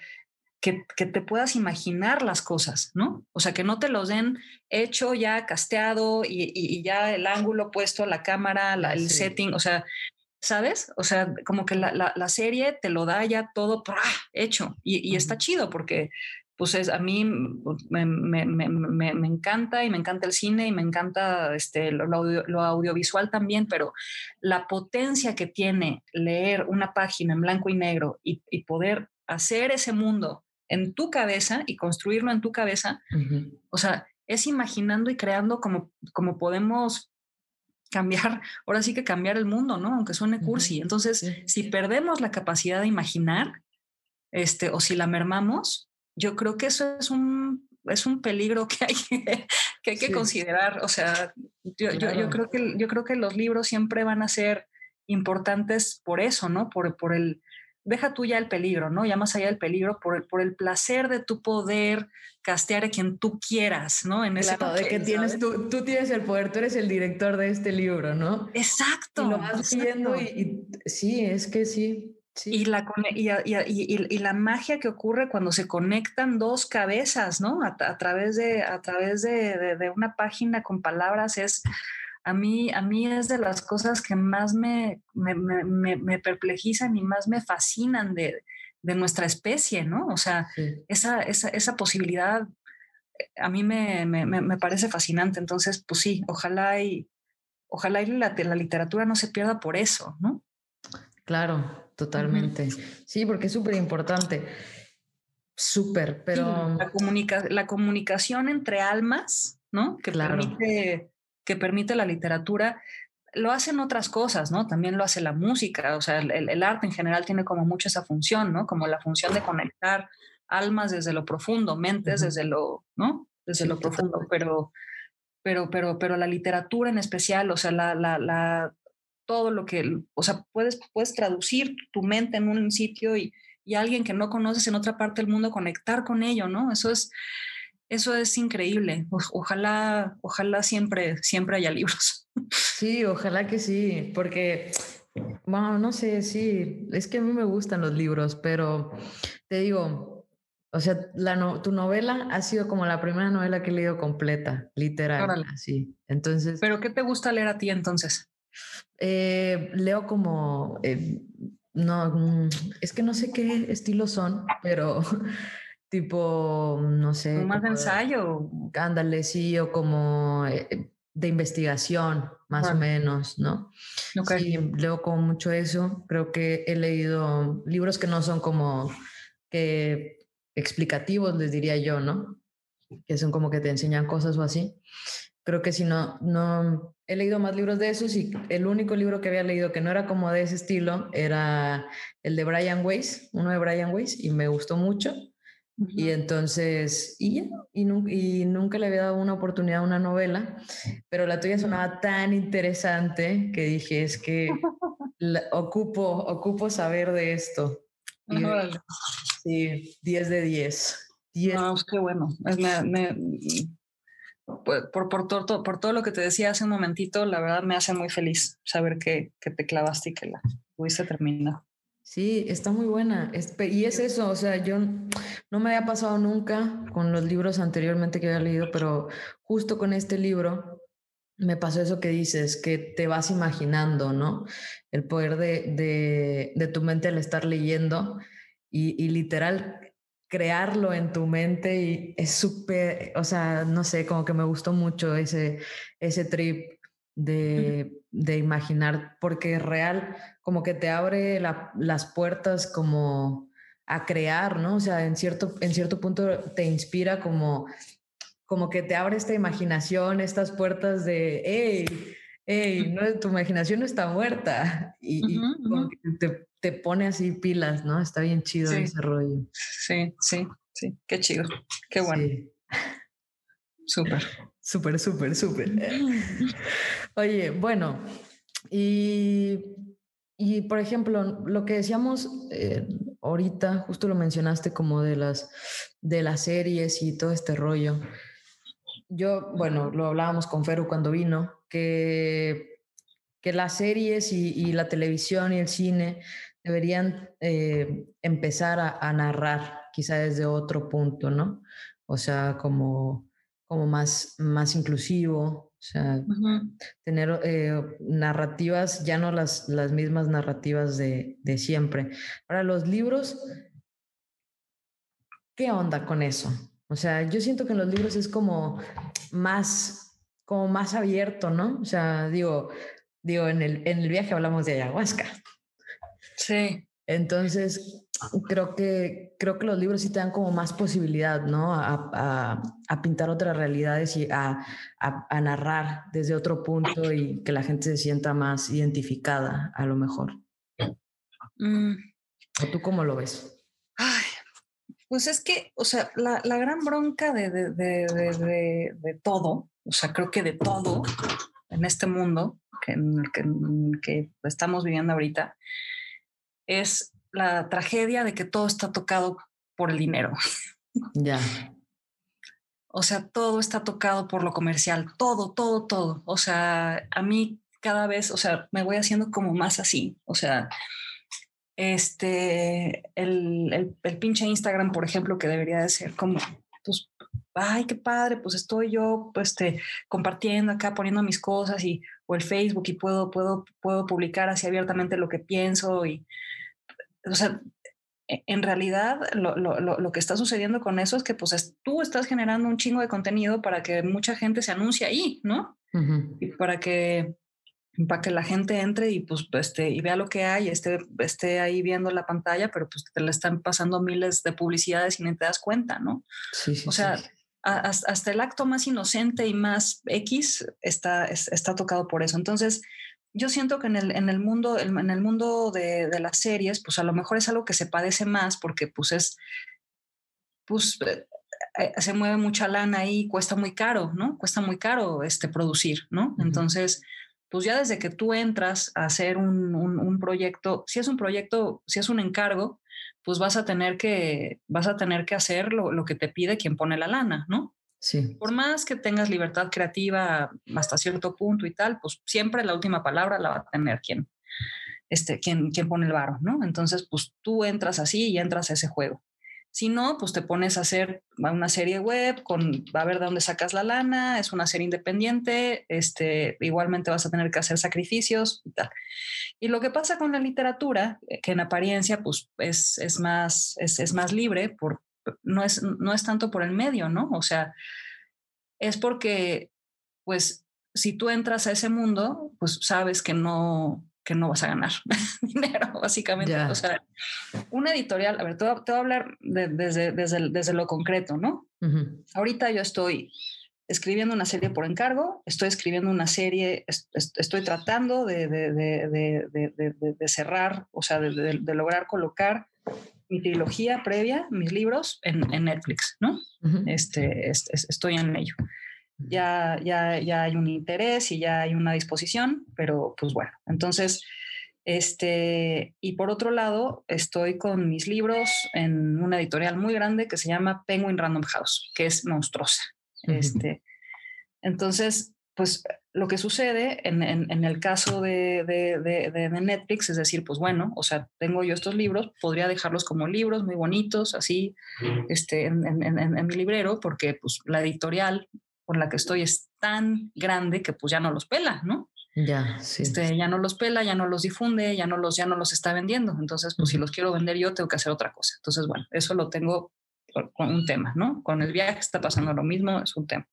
que, que, te puedas imaginar las cosas, ¿no? O sea, que no te los den hecho ya casteado y, y, y ya el ángulo puesto, la cámara, la, el sí. setting, o sea, ¿sabes? O sea, como que la, la, la serie te lo da ya todo hecho y, y uh -huh. está chido porque pues es, a mí me, me, me, me, encanta y me encanta el cine y me encanta este, lo, audio, lo, audiovisual también, pero la potencia que tiene leer una página en blanco y negro y, y poder hacer ese mundo en tu cabeza y construirlo en tu cabeza, uh -huh. o sea, es imaginando y creando como, como podemos cambiar, ahora sí que cambiar el mundo, ¿no? Aunque suene cursi. Uh -huh. Entonces, sí. si perdemos la capacidad de imaginar, este, o si la mermamos, yo creo que eso es un, es un peligro que hay que, que, hay que sí. considerar. O sea, yo, claro. yo, yo, creo que, yo creo que los libros siempre van a ser importantes por eso, ¿no? Por, por el, deja tú ya el peligro, ¿no? Ya más allá del peligro, por el, por el placer de tu poder castear a quien tú quieras, ¿no? En ese claro, papel, de que tienes tú, tú tienes el poder, tú eres el director de este libro, ¿no? Exacto. Y lo vas viendo y, y, sí, es que sí. Sí. Y, la, y, y, y, la magia que ocurre cuando se conectan dos cabezas, ¿no? A, a través, de, a través de, de, de, una página con palabras es, a mí, a mí es de las cosas que más me, me, me, me perplejizan y más me fascinan de, de nuestra especie, ¿no? O sea, sí. esa, esa, esa, posibilidad a mí me, me, parece fascinante. Entonces, pues sí, ojalá y, ojalá y la, la literatura no se pierda por eso, ¿no? Claro, totalmente. Sí, porque es súper importante. Súper, pero... Sí, la, comunica la comunicación entre almas, ¿no? Que claro. permite que permite la literatura, lo hacen otras cosas, ¿no? También lo hace la música, o sea, el, el, arte en general tiene como mucho esa función, ¿no? Como la función de conectar almas desde lo profundo, mentes uh -huh. desde lo, ¿no? Desde sí, lo profundo, pero, pero, pero, pero la literatura en especial, o sea, la, la, la, todo lo que, o sea, puedes, puedes traducir tu mente en un sitio y, y alguien que no conoces en otra parte del mundo conectar con ello, ¿no? Eso es, eso es increíble. ojalá, ojalá siempre, siempre haya libros. Sí, ojalá que sí, porque, bueno, no sé, sí, es que a mí me gustan los libros, pero te digo, o sea, la tu novela ha sido como la primera novela que he leído completa, literal, así. Entonces. ¿Pero qué te gusta leer a ti entonces? Eh, leo como, eh, no, mm, es que no sé qué estilos son, pero tipo, no sé. ¿Más de ensayo? Ándale, sí, o como eh, de investigación, más o menos, ¿no? Sí, leo como mucho eso. Creo que he leído libros que no son como que explicativos, les diría yo, ¿no? Que son como que te enseñan cosas o así. Creo que si no, no, he leído más libros de esos y el único libro que había leído que no era como de ese estilo era el de Brian Weiss, uno de Brian Weiss, y me gustó mucho. Y entonces, y y, nunca le había dado una oportunidad a una novela, pero la tuya sonaba tan interesante que dije, es que ocupo, ocupo saber de esto. Sí, 10 de 10. No, qué bueno. Me, pues, por, por, todo, por todo lo que te decía hace un momentito, la verdad me hace muy feliz saber que, que te clavaste y que la pudiste terminar. Sí, está muy buena. Y es eso, o sea, yo no me había pasado nunca con los libros anteriormente que había leído, pero justo con este libro me pasó eso que dices, que te vas imaginando, ¿no? El poder de, de, de tu mente al estar leyendo y, literal crearlo en tu mente y es súper, o sea, no sé, como que me gustó mucho ese, ese trip de, de imaginar, porque es real, como que te abre las puertas como a crear, ¿no? O sea, en cierto, en cierto punto te inspira como, como que te abre esta imaginación, estas puertas de, hey, hey, no, tu imaginación no está muerta. Y, te, te, pone así pilas, ¿no? Está bien chido ese rollo. Sí, sí, sí. Qué chido. Qué bueno. Súper. Súper, súper, súper. Oye, bueno, y, y, por ejemplo, lo que decíamos eh, ahorita, justo lo mencionaste como de las, de las series y todo este rollo. Yo, bueno, lo hablábamos con Feru cuando vino, que, que las series y, la televisión y el cine deberían eh, empezar a, narrar quizá desde otro punto, ¿no? O sea, como, como más, más inclusivo, o sea, tener eh, narrativas, ya no las, las mismas narrativas de, de siempre. Ahora, los libros, ¿qué onda con eso? O sea, yo siento que en los libros es como más, como más abierto, ¿no? O sea, digo, digo, en el, en el viaje hablamos de ayahuasca. Sí. Entonces, creo que, creo que los libros sí te dan como más posibilidad, ¿no? A, a, pintar otras realidades y a, a, narrar desde otro punto y que la gente se sienta más identificada, a lo mejor. Mm. ¿O tú cómo lo ves? Ay, pues es que, o sea, la, la gran bronca de, de, de, de, todo, o sea, creo que de todo en este mundo que, que, que estamos viviendo ahorita, es la tragedia de que todo está tocado por el dinero. Ya. O sea, todo está tocado por lo comercial, todo, todo, todo. O sea, a mí cada vez, o sea, me voy haciendo como más así. O sea, este, el, el, pinche Instagram, por ejemplo, que debería de ser como, ay, qué padre, pues estoy yo, pues, este, compartiendo acá, poniendo mis cosas y, o el Facebook y puedo, puedo, puedo publicar así abiertamente lo que pienso y, o sea, e, en realidad lo, lo, lo, que está sucediendo con eso es que pues tú estás generando un chingo de contenido para que mucha gente se anuncie ahí, ¿no? Y para que para que la gente entre y pues este y vea lo que hay, esté, esté ahí viendo la pantalla, pero pues te le están pasando miles de publicidades y ni te das cuenta, ¿no? Sí, sí, o sea, hasta el acto más inocente y más X está, está tocado por eso. Entonces, yo siento que en el, en el mundo, en el mundo de, de, las series, pues a lo mejor es algo que se padece más porque pues es, pues eh, eh, se mueve mucha lana ahí, cuesta muy caro, ¿no? Cuesta muy caro este, producir, ¿no? Entonces, pues ya desde que tú entras a hacer un, un, proyecto, si es un proyecto, si es un encargo, pues vas a tener que, vas a tener que hacer lo, lo que te pide quien pone la lana, ¿no? Sí. Por más que tengas libertad creativa hasta cierto punto y tal, pues siempre la última palabra la va a tener quien, este, quien, quien pone el varo, ¿no? Entonces, pues tú entras así y entras a ese juego. Si no, pues te pones a hacer una serie web, con, va a ver de dónde sacas la lana, es una serie independiente, este, igualmente vas a tener que hacer sacrificios y tal. Y lo que pasa con la literatura, eh, que en apariencia pues es, es más, es, es, más libre, por, no, es, no es tanto por el medio, ¿no? O sea, es porque, pues, si tú entras a ese mundo, pues sabes que no, que no vas a ganar dinero, básicamente. O sea, una editorial, a ver, te voy a, hablar desde, desde, desde, lo concreto, ¿no? Ahorita yo estoy escribiendo una serie por encargo, estoy escribiendo una serie, estoy tratando de, de cerrar, o sea, de, lograr colocar mi trilogía previa, mis libros, en, en Netflix, ¿no? este, estoy en ello ya, ya, ya hay un interés y ya hay una disposición, pero pues bueno, entonces, este, y por otro lado, estoy con mis libros en una editorial muy grande que se llama Penguin Random House, que es monstruosa. este, entonces, pues lo que sucede en, en, el caso de, de, de, Netflix es decir, pues bueno, o sea, tengo yo estos libros, podría dejarlos como libros muy bonitos, así, este, en, en mi librero, porque pues la editorial por la que estoy es tan grande que pues ya no los pela, ¿no? Ya, sí. Este, ya no los pela, ya no los difunde, ya no los, ya no los está vendiendo. Entonces, pues si los quiero vender yo, tengo que hacer otra cosa. Entonces, bueno, eso lo tengo con un tema, ¿no? Con el viaje está pasando lo mismo, es un tema.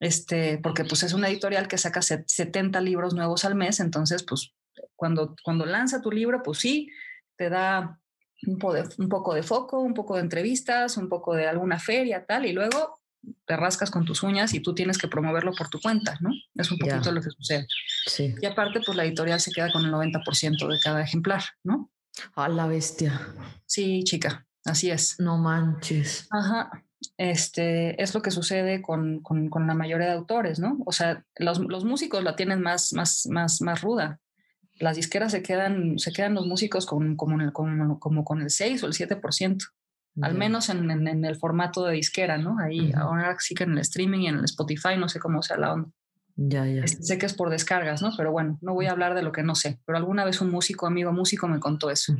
Este, porque pues es una editorial que saca 70 libros nuevos al mes, entonces, pues cuando, cuando lanza tu libro, pues sí, te da un, un poco de foco, un poco de entrevistas, un poco de alguna feria, tal, y luego te rascas con tus uñas y tú tienes que promoverlo por tu cuenta, ¿no? Es un poquito lo que sucede. Sí. Y aparte, pues la editorial se queda con el 90% de cada ejemplar, ¿no? A la bestia. Sí, chica, así es. No manches. Ajá. Este, es lo que sucede con, con, con la mayoría de autores, ¿no? O sea, los, los, músicos la tienen más, más, más, más ruda. Las disqueras se quedan, se quedan los músicos con, como, el, como, como con el 6 o el 7% al menos en, en, el formato de disquera, ¿no? Ahí, ahora sí que en el streaming y en el Spotify, no sé cómo sea la onda. Ya, ya. Este, sé que es por descargas, ¿no? Pero bueno, no voy a hablar de lo que no sé. Pero alguna vez un músico, amigo músico, me contó eso.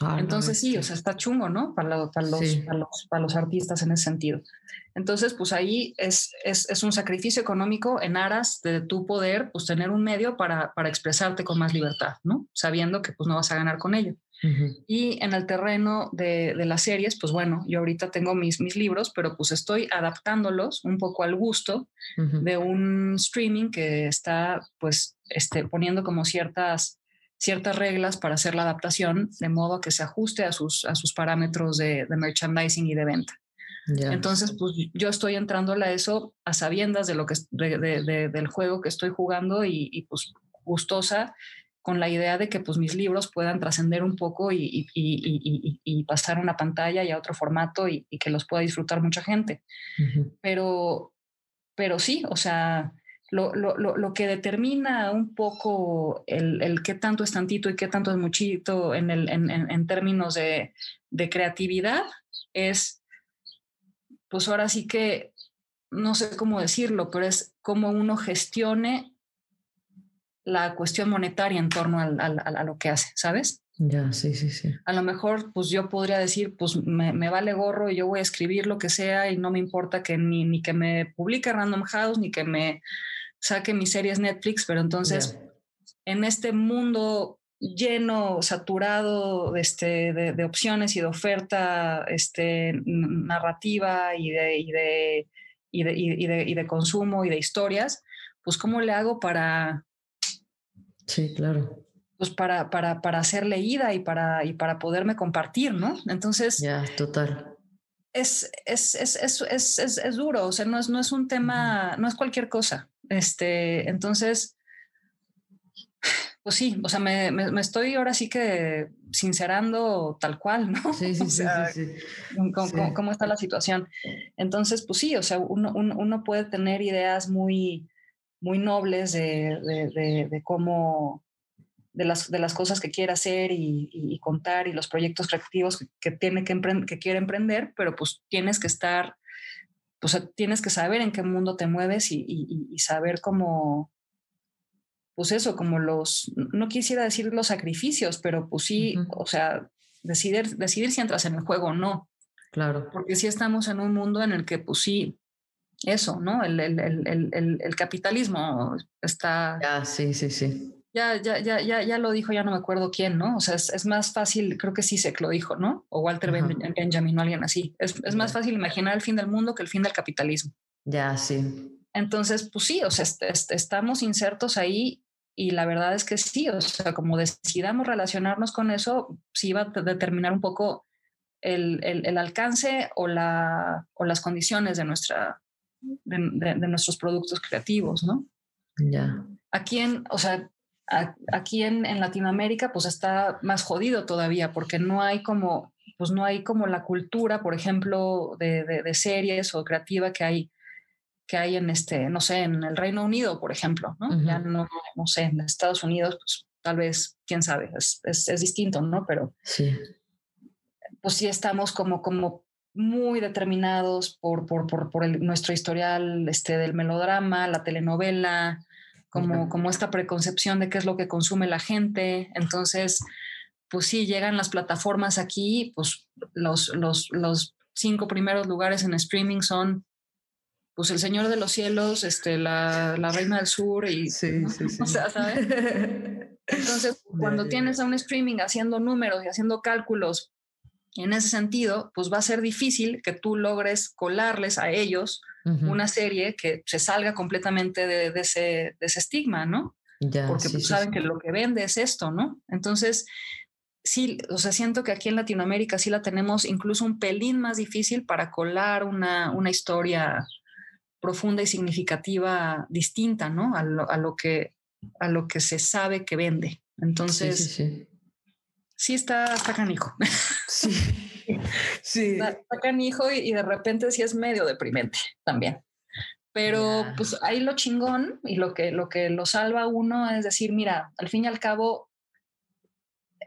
Ah, Entonces sí, o sea, está chungo, ¿no? Para, para, los, para, los, para, los, artistas en ese sentido. Entonces, pues ahí es, es, es, un sacrificio económico en aras de tu poder, pues tener un medio para, para expresarte con más libertad, ¿no? Sabiendo que pues no vas a ganar con ello. Y en el terreno de, de, las series, pues bueno, yo ahorita tengo mis, mis libros, pero pues estoy adaptándolos un poco al gusto de un streaming que está pues este, poniendo como ciertas, ciertas reglas para hacer la adaptación de modo que se ajuste a sus, a sus parámetros de, de merchandising y de venta. Entonces, pues yo estoy entrando a eso a sabiendas de lo que de, del juego que estoy jugando y, y pues gustosa con la idea de que pues mis libros puedan trascender un poco y, y, pasar a una pantalla y a otro formato y, que los pueda disfrutar mucha gente. pero, pero sí, o sea, lo, lo, lo, que determina un poco el, el, qué tanto es tantito y qué tanto es muchito en, el, en, en, términos de, de creatividad es, pues ahora sí que, no sé cómo decirlo, pero es cómo uno gestione la cuestión monetaria en torno a, lo que hace, ¿sabes? Ya, sí, sí, sí. A lo mejor, pues yo podría decir, pues me, vale gorro y yo voy a escribir lo que sea y no me importa que ni, ni que me publique Random House ni que me saque mis series Netflix, pero entonces en este mundo lleno, saturado este, de, opciones y de oferta este, narrativa y de, y de, y de, y de, y de consumo y de historias, pues cómo le hago para, Sí, claro. Pues para, para, para ser leída y para, y para poderme compartir, ¿no? Entonces. Ya, total. Es, es, es, es, es, es duro, o sea, no es, no es un tema, no es cualquier cosa. Este, entonces, pues sí, o sea, me, me, estoy ahora sí que sincerando tal cual, ¿no? Sí, sí, sí, sí, Cómo, cómo, está la situación. Entonces, pues sí, o sea, uno, uno, uno puede tener ideas muy, muy nobles de, de, cómo, de las, de las cosas que quiere hacer y, contar y los proyectos creativos que, tiene que, que quiere emprender, pero pues tienes que estar pues tienes que saber en qué mundo te mueves y, saber cómo, pues eso, como los, no quisiera decir los sacrificios, pero pues sí, o sea, decidir, decidir si entras en el juego o no. Claro. Porque sí estamos en un mundo en el que, pues sí, eso, ¿no? El, el, el, el capitalismo está... Ya, sí, sí, sí. Ya, ya, ya, ya, ya lo dijo, ya no me acuerdo quién, ¿no? O sea, es, más fácil, creo que sí se lo dijo, ¿no? O Walter Benjamin o alguien así. Es, es más fácil imaginar el fin del mundo que el fin del capitalismo. Ya, sí. Entonces, pues sí, o sea, estamos insertos ahí y la verdad es que sí, o sea, como decidamos relacionarnos con eso, sí va a determinar un poco el, el, el alcance o, la, o las condiciones de, nuestra, de, de, nuestros productos creativos, ¿no? Ya. Aquí en, o sea, aquí en, en, Latinoamérica pues está más jodido todavía porque no hay como, pues no hay como la cultura, por ejemplo, de, de, series o creativa que hay que hay en este, no sé, en el Reino Unido, por ejemplo, ¿no? Ya no, no sé, en Estados Unidos, pues tal vez, quién sabe, es, es, es distinto, ¿no? Pero sí. pues sí estamos como, como muy determinados por, por, por, por el, nuestro historial este, del melodrama, la telenovela, como, como esta preconcepción de qué es lo que consume la gente. Entonces, pues sí, llegan las plataformas aquí, pues los, los, los cinco primeros lugares en streaming son pues El Señor de los Cielos, este, la, la Reina del Sur y... Sí, sí, sí. O sea, ¿sabes? Entonces, cuando tienes a un streaming haciendo números y haciendo cálculos en ese sentido, pues va a ser difícil que tú logres colarles a ellos una serie que se salga completamente de, ese, de ese, estigma, ¿no? Porque pues, saben que lo que vende es esto, ¿no? Entonces, sí, o sea, siento que aquí en Latinoamérica sí la tenemos incluso un pelín más difícil para colar una, una historia profunda y significativa distinta, ¿no? A lo, a lo, que, a lo que se sabe que vende. Entonces, sí, sí está, está canijo. Sí. Sí. Sacan hijo y, de repente sí es medio deprimente también. Pero pues ahí lo chingón y lo que, lo que lo salva uno es decir, mira, al fin y al cabo,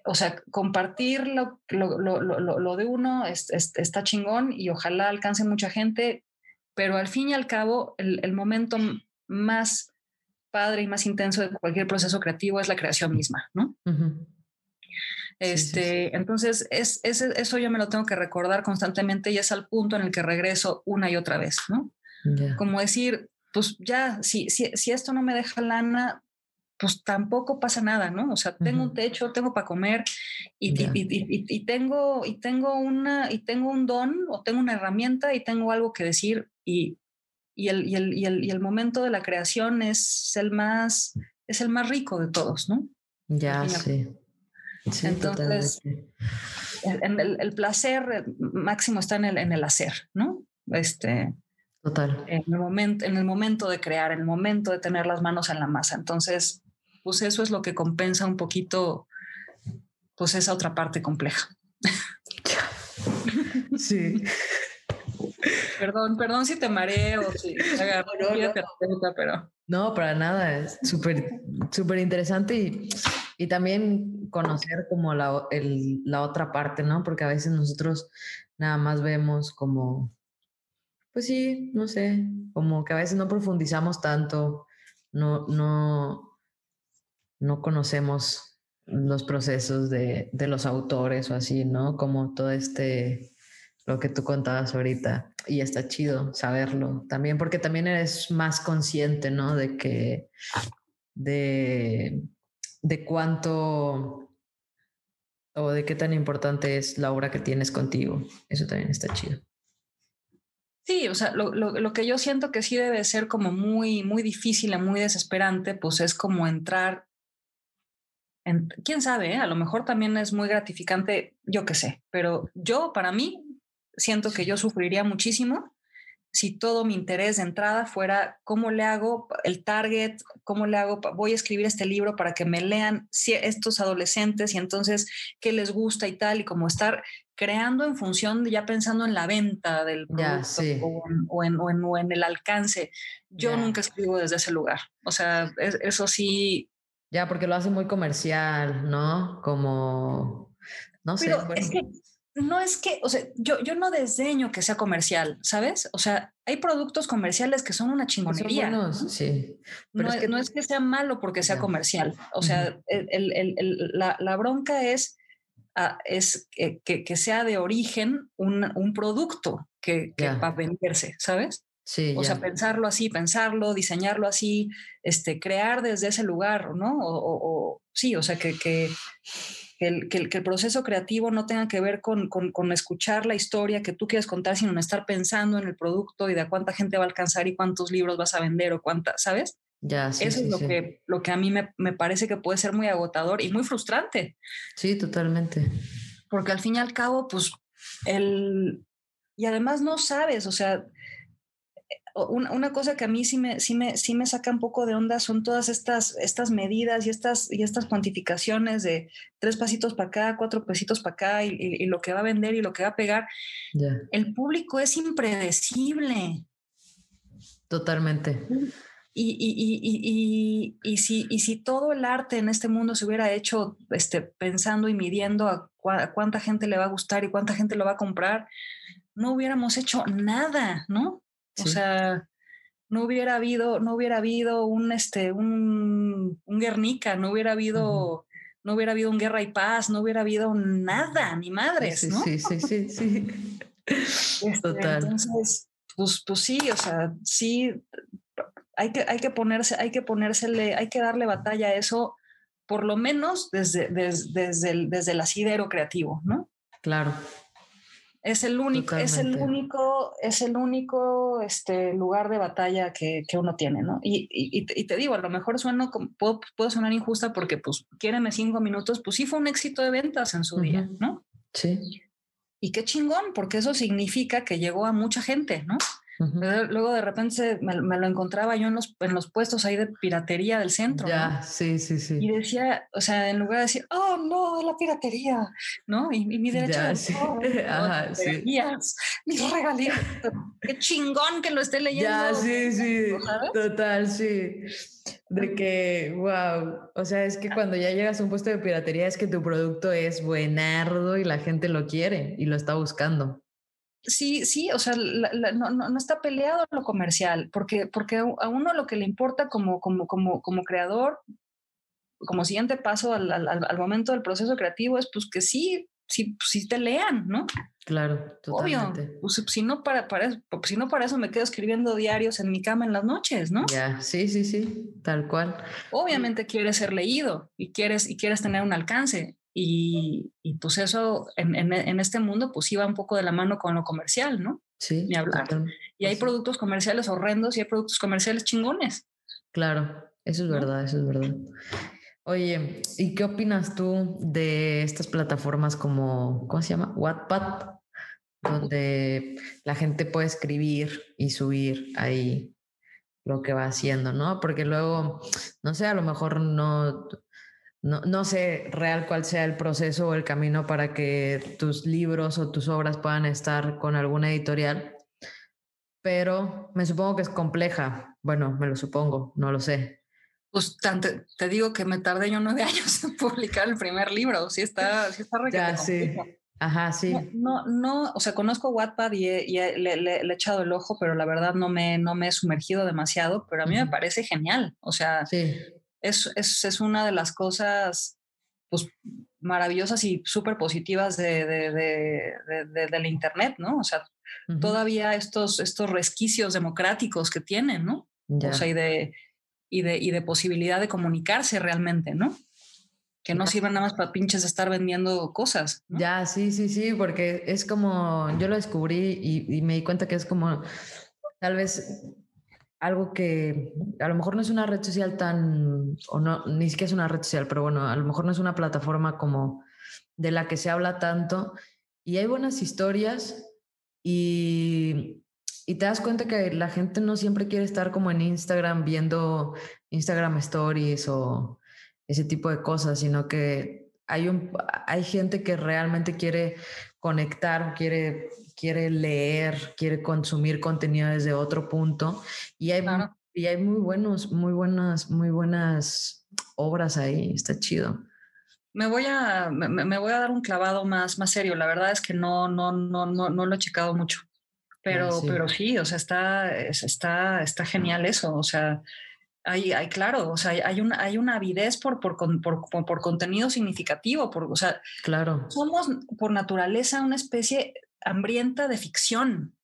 o sea, compartir lo, lo, lo, lo de uno es, está chingón y ojalá alcance mucha gente, pero al fin y al cabo, el, el momento más padre y más intenso de cualquier proceso creativo es la creación misma, ¿no? Este, Entonces, es, eso yo me lo tengo que recordar constantemente y es al punto en el que regreso una y otra vez, ¿no? Como decir, pues ya, si, si, si, esto no me deja lana, pues tampoco pasa nada, ¿no? O sea, tengo un techo, tengo para comer y, y, tengo, y, tengo una, y tengo un don o tengo una herramienta y tengo algo que decir y, el, y, el, y, el, y el momento de la creación es el más, es el más rico de todos, ¿no? Ya, sí. Entonces, el, el, placer máximo está en el, en el hacer, ¿no? Este, Total. En el, momento, en el momento de crear, en el momento de tener las manos en la masa. Entonces, pues eso es lo que compensa un poquito, pues esa otra parte compleja. Sí. Perdón, perdón si te mareo, si agarro, no, pero... No, para nada, es súper, súper interesante y y también conocer como la, el, la otra parte, ¿no? Porque a veces nosotros nada más vemos como, pues sí, no sé, como que a veces no profundizamos tanto, no, no, no conocemos los procesos de, de los autores o así, ¿no? Como todo este, lo que tú contabas ahorita. Y está chido saberlo también, porque también eres más consciente, ¿no? De que, de de cuánto o de qué tan importante es la obra que tienes contigo. Eso también está chido. Sí, o sea, lo, lo, que yo siento que sí debe ser como muy, muy difícil y muy desesperante, pues es como entrar, en, quién sabe, ¿eh? a lo mejor también es muy gratificante, yo qué sé, pero yo para mí siento que yo sufriría muchísimo si todo mi interés de entrada fuera cómo le hago el target, cómo le hago, voy a escribir este libro para que me lean estos adolescentes y entonces qué les gusta y tal, y como estar creando en función de ya pensando en la venta del producto o, en, o, en, el alcance. Yo nunca escribo desde ese lugar. O sea, eso sí. Ya, porque lo hace muy comercial, ¿no? Como, no sé. es que no es que, o sea, yo, yo no desdeño que sea comercial, ¿sabes? O sea, hay productos comerciales que son una chingonería. ¿no? sí. no, es que, no, es que, sea malo porque sea comercial. O sea, el, el, la, la, bronca es, uh, es que, que, sea de origen un, un producto que, va a venderse, ¿sabes? Sí, o sea, pensarlo así, pensarlo, diseñarlo así, este, crear desde ese lugar, ¿no? O, o, o sí, o sea, que, que, que el, que, el, que el, proceso creativo no tenga que ver con, con, con, escuchar la historia que tú quieres contar, sino en estar pensando en el producto y de cuánta gente va a alcanzar y cuántos libros vas a vender o cuántas, ¿sabes? Ya, sí, Eso sí, es lo, sí. que, lo que a mí me, me, parece que puede ser muy agotador y muy frustrante. Sí, totalmente. Porque al fin y al cabo, pues, el... Y además no sabes, o sea, una, una, cosa que a mí sí me, sí, me, sí me saca un poco de onda son todas estas, estas medidas y estas, y estas cuantificaciones de tres pasitos para acá, cuatro pesitos para acá y, y, y, lo que va a vender y lo que va a pegar. Yeah. El público es impredecible. Totalmente. Y, y, y, si, y si todo el arte en este mundo se hubiera hecho este, pensando y midiendo a, cu a cuánta gente le va a gustar y cuánta gente lo va a comprar, no hubiéramos hecho nada, ¿no? Sí. O sea, no hubiera habido, no hubiera habido un, este, un, un Guernica, no hubiera habido, uh -huh. no hubiera habido un Guerra y Paz, no hubiera habido nada, ni madres, sí, ¿no? Sí, sí, sí, sí. Este, Total. Entonces, pues, pues sí, o sea, sí, hay que, hay que ponerse, hay que ponérsele, hay que darle batalla a eso, por lo menos desde, desde, desde, el, desde el asidero creativo, ¿no? Claro. Es el único, es el único, es el único este, lugar de batalla que, que uno tiene, ¿no? Y, y, y, te digo, a lo mejor sueno, puedo, puedo sonar injusta porque, pues, quiéreme cinco minutos, pues sí fue un éxito de ventas en su uh -huh. día, ¿no? Sí. Y qué chingón, porque eso significa que llegó a mucha gente, ¿no? Uh -huh. Luego de repente me, me, lo encontraba yo en los, en los puestos ahí de piratería del centro. Ya, ¿no? sí, sí, sí. Y decía, o sea, en lugar de decir, oh, no, la piratería, ¿no? Y, y mi derecho ya, de sí. oh, Ajá, no, sí. mis regalías. Qué chingón que lo esté leyendo. Ya, sí, sí, ¿sabes? total, sí. De que, wow, o sea, es que cuando ya llegas a un puesto de piratería es que tu producto es buenardo y la gente lo quiere y lo está buscando sí, sí, o sea, la, la, no, no, no, está peleado lo comercial, porque, porque a uno lo que le importa como, como, como, como creador, como siguiente paso al, al, al, momento del proceso creativo, es pues que sí, sí, sí te lean, ¿no? Claro, totalmente. Obvio, pues, si, no para, para, eso, si no para eso me quedo escribiendo diarios en mi cama en las noches, ¿no? Ya, sí, sí, sí, tal cual. Obviamente quieres ser leído y quieres, y quieres tener un alcance. Y, y, pues eso en, en, en, este mundo pues iba un poco de la mano con lo comercial, ¿no? Sí. Ni hablar. Total. Y hay productos comerciales horrendos y hay productos comerciales chingones. Claro, eso es verdad, eso es verdad. Oye, ¿y qué opinas tú de estas plataformas como, ¿cómo se llama? Wattpad, donde la gente puede escribir y subir ahí lo que va haciendo, ¿no? Porque luego, no sé, a lo mejor no, no, no, sé real cuál sea el proceso o el camino para que tus libros o tus obras puedan estar con alguna editorial, pero me supongo que es compleja. Bueno, me lo supongo, no lo sé. Pues tanto, te digo que me tardé yo nueve años en publicar el primer libro, sí está, sí está Ya, sí. Ajá, sí. No, no, no, o sea, conozco Wattpad y, he, y he, le, le, le, he echado el ojo, pero la verdad no me, no me he sumergido demasiado, pero a mí uh -huh. me parece genial. O sea, sí es, es, es una de las cosas pues, maravillosas y súper positivas de, de, de, de, del Internet, ¿no? O sea, uh -huh. todavía estos, estos resquicios democráticos que tienen, ¿no? O sea, y de, y, de, y de posibilidad de comunicarse realmente, ¿no? Que no sirvan nada más para pinches estar vendiendo cosas. ¿no? Ya, sí, sí, sí, porque es como, yo lo descubrí y, y me di cuenta que es como, tal vez algo que a lo mejor no es una red social tan, o no, ni siquiera es una red social, pero bueno, a lo mejor no es una plataforma como de la que se habla tanto y hay buenas historias y, y te das cuenta que la gente no siempre quiere estar como en Instagram viendo Instagram Stories o ese tipo de cosas, sino que hay, un, hay gente que realmente quiere conectar, quiere quiere leer, quiere consumir contenido desde otro punto y hay, claro. y hay muy buenos, muy buenas, muy buenas obras ahí, está chido. me voy a, me, voy a dar un clavado más, más serio. La verdad es que no, no, no, no, no lo he checado mucho. Pero sí. pero sí, o sea, está, está, está genial eso. O sea, hay, hay claro, o sea, hay una, hay una avidez por, por, por, por, contenido significativo. Por, o sea, claro. somos por naturaleza una especie hambrienta de ficción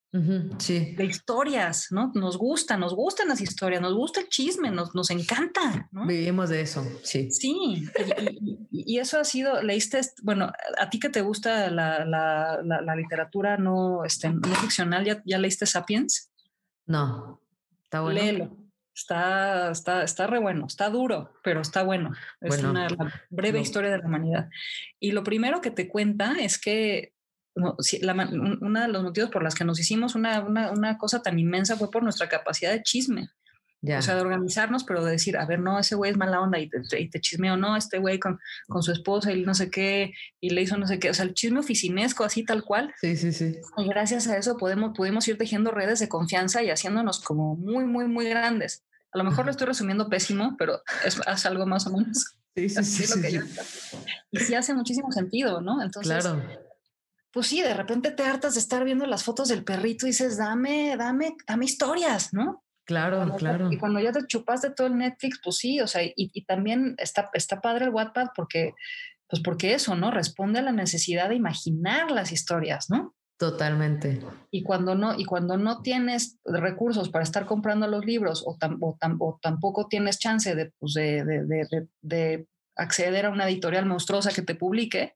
sí. De historias, ¿no? Nos gusta, nos gustan las historias, nos gusta el chisme, nos, nos encanta. ¿no? Vivimos de eso, sí. Sí, y, eso ha sido, leíste, bueno, a ti que te gusta la, la, la, literatura no, este, no ficcional, ¿ya, ¿ya leíste Sapiens? No, está bueno. Léelo. Está, está, está re bueno, está duro, pero está bueno. Es una breve historia de la humanidad. Y lo primero que te cuenta es que no, la, uno de los motivos por los que nos hicimos una, una, una, cosa tan inmensa fue por nuestra capacidad de chisme. O sea, de organizarnos, pero de decir, a ver, no, ese güey es mala onda y te, y te chismeo, no, este güey con, con, su esposa y no sé qué, y le hizo no sé qué. O sea, el chisme oficinesco, así tal cual. Sí, sí, sí. Y gracias a eso podemos, pudimos ir tejiendo redes de confianza y haciéndonos como muy, muy, muy grandes. A lo mejor lo estoy resumiendo pésimo, pero es, es algo más o menos. Sí, sí, sí. Lo que Yo, y sí hace muchísimo sentido, ¿no? Entonces, claro pues sí, de repente te hartas de estar viendo las fotos del perrito y dices, dame, dame, dame historias, ¿no? Claro, claro. Y cuando ya te chupaste todo el Netflix, pues sí, o sea, y, y, también está, está padre el Wattpad porque, pues porque eso, ¿no? Responde a la necesidad de imaginar las historias, ¿no? Totalmente. Y cuando no, y cuando no tienes recursos para estar comprando los libros o, o, tampoco tienes chance de, pues de, de, de, de, acceder a una editorial monstruosa que te publique,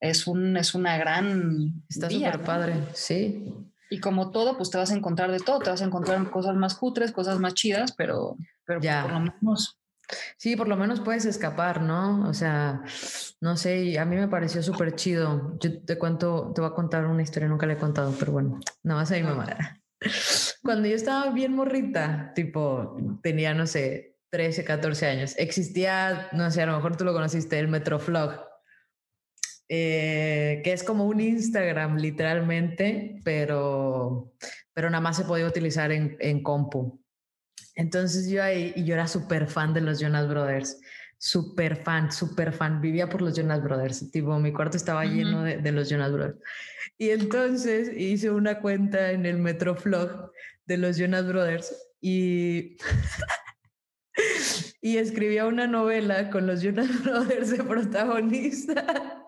es, un, es una gran... Está súper padre, sí. Y como todo, pues te vas a encontrar de todo, te vas a encontrar cosas más cutres, cosas más chidas, pero, pero ya. por lo menos... Sí, por lo menos puedes escapar, ¿no? O sea, no sé, a mí me pareció súper chido. Yo te cuento, te voy a contar una historia, nunca la he contado, pero bueno, nada más a mi mamá. Cuando yo estaba bien morrita, tipo, tenía, no sé, 13, 14 años, existía, no sé, a lo mejor tú lo conociste, el Metroflog. Eh, que es como un Instagram literalmente, pero, pero nada más se podía utilizar en, en compu. Entonces yo ahí, y yo era súper fan de los Jonas Brothers, súper fan, súper fan, vivía por los Jonas Brothers, tipo mi cuarto estaba lleno de, de, los Jonas Brothers. Y entonces hice una cuenta en el Metroflog de los Jonas Brothers y... y escribía una novela con los Jonas Brothers de protagonista.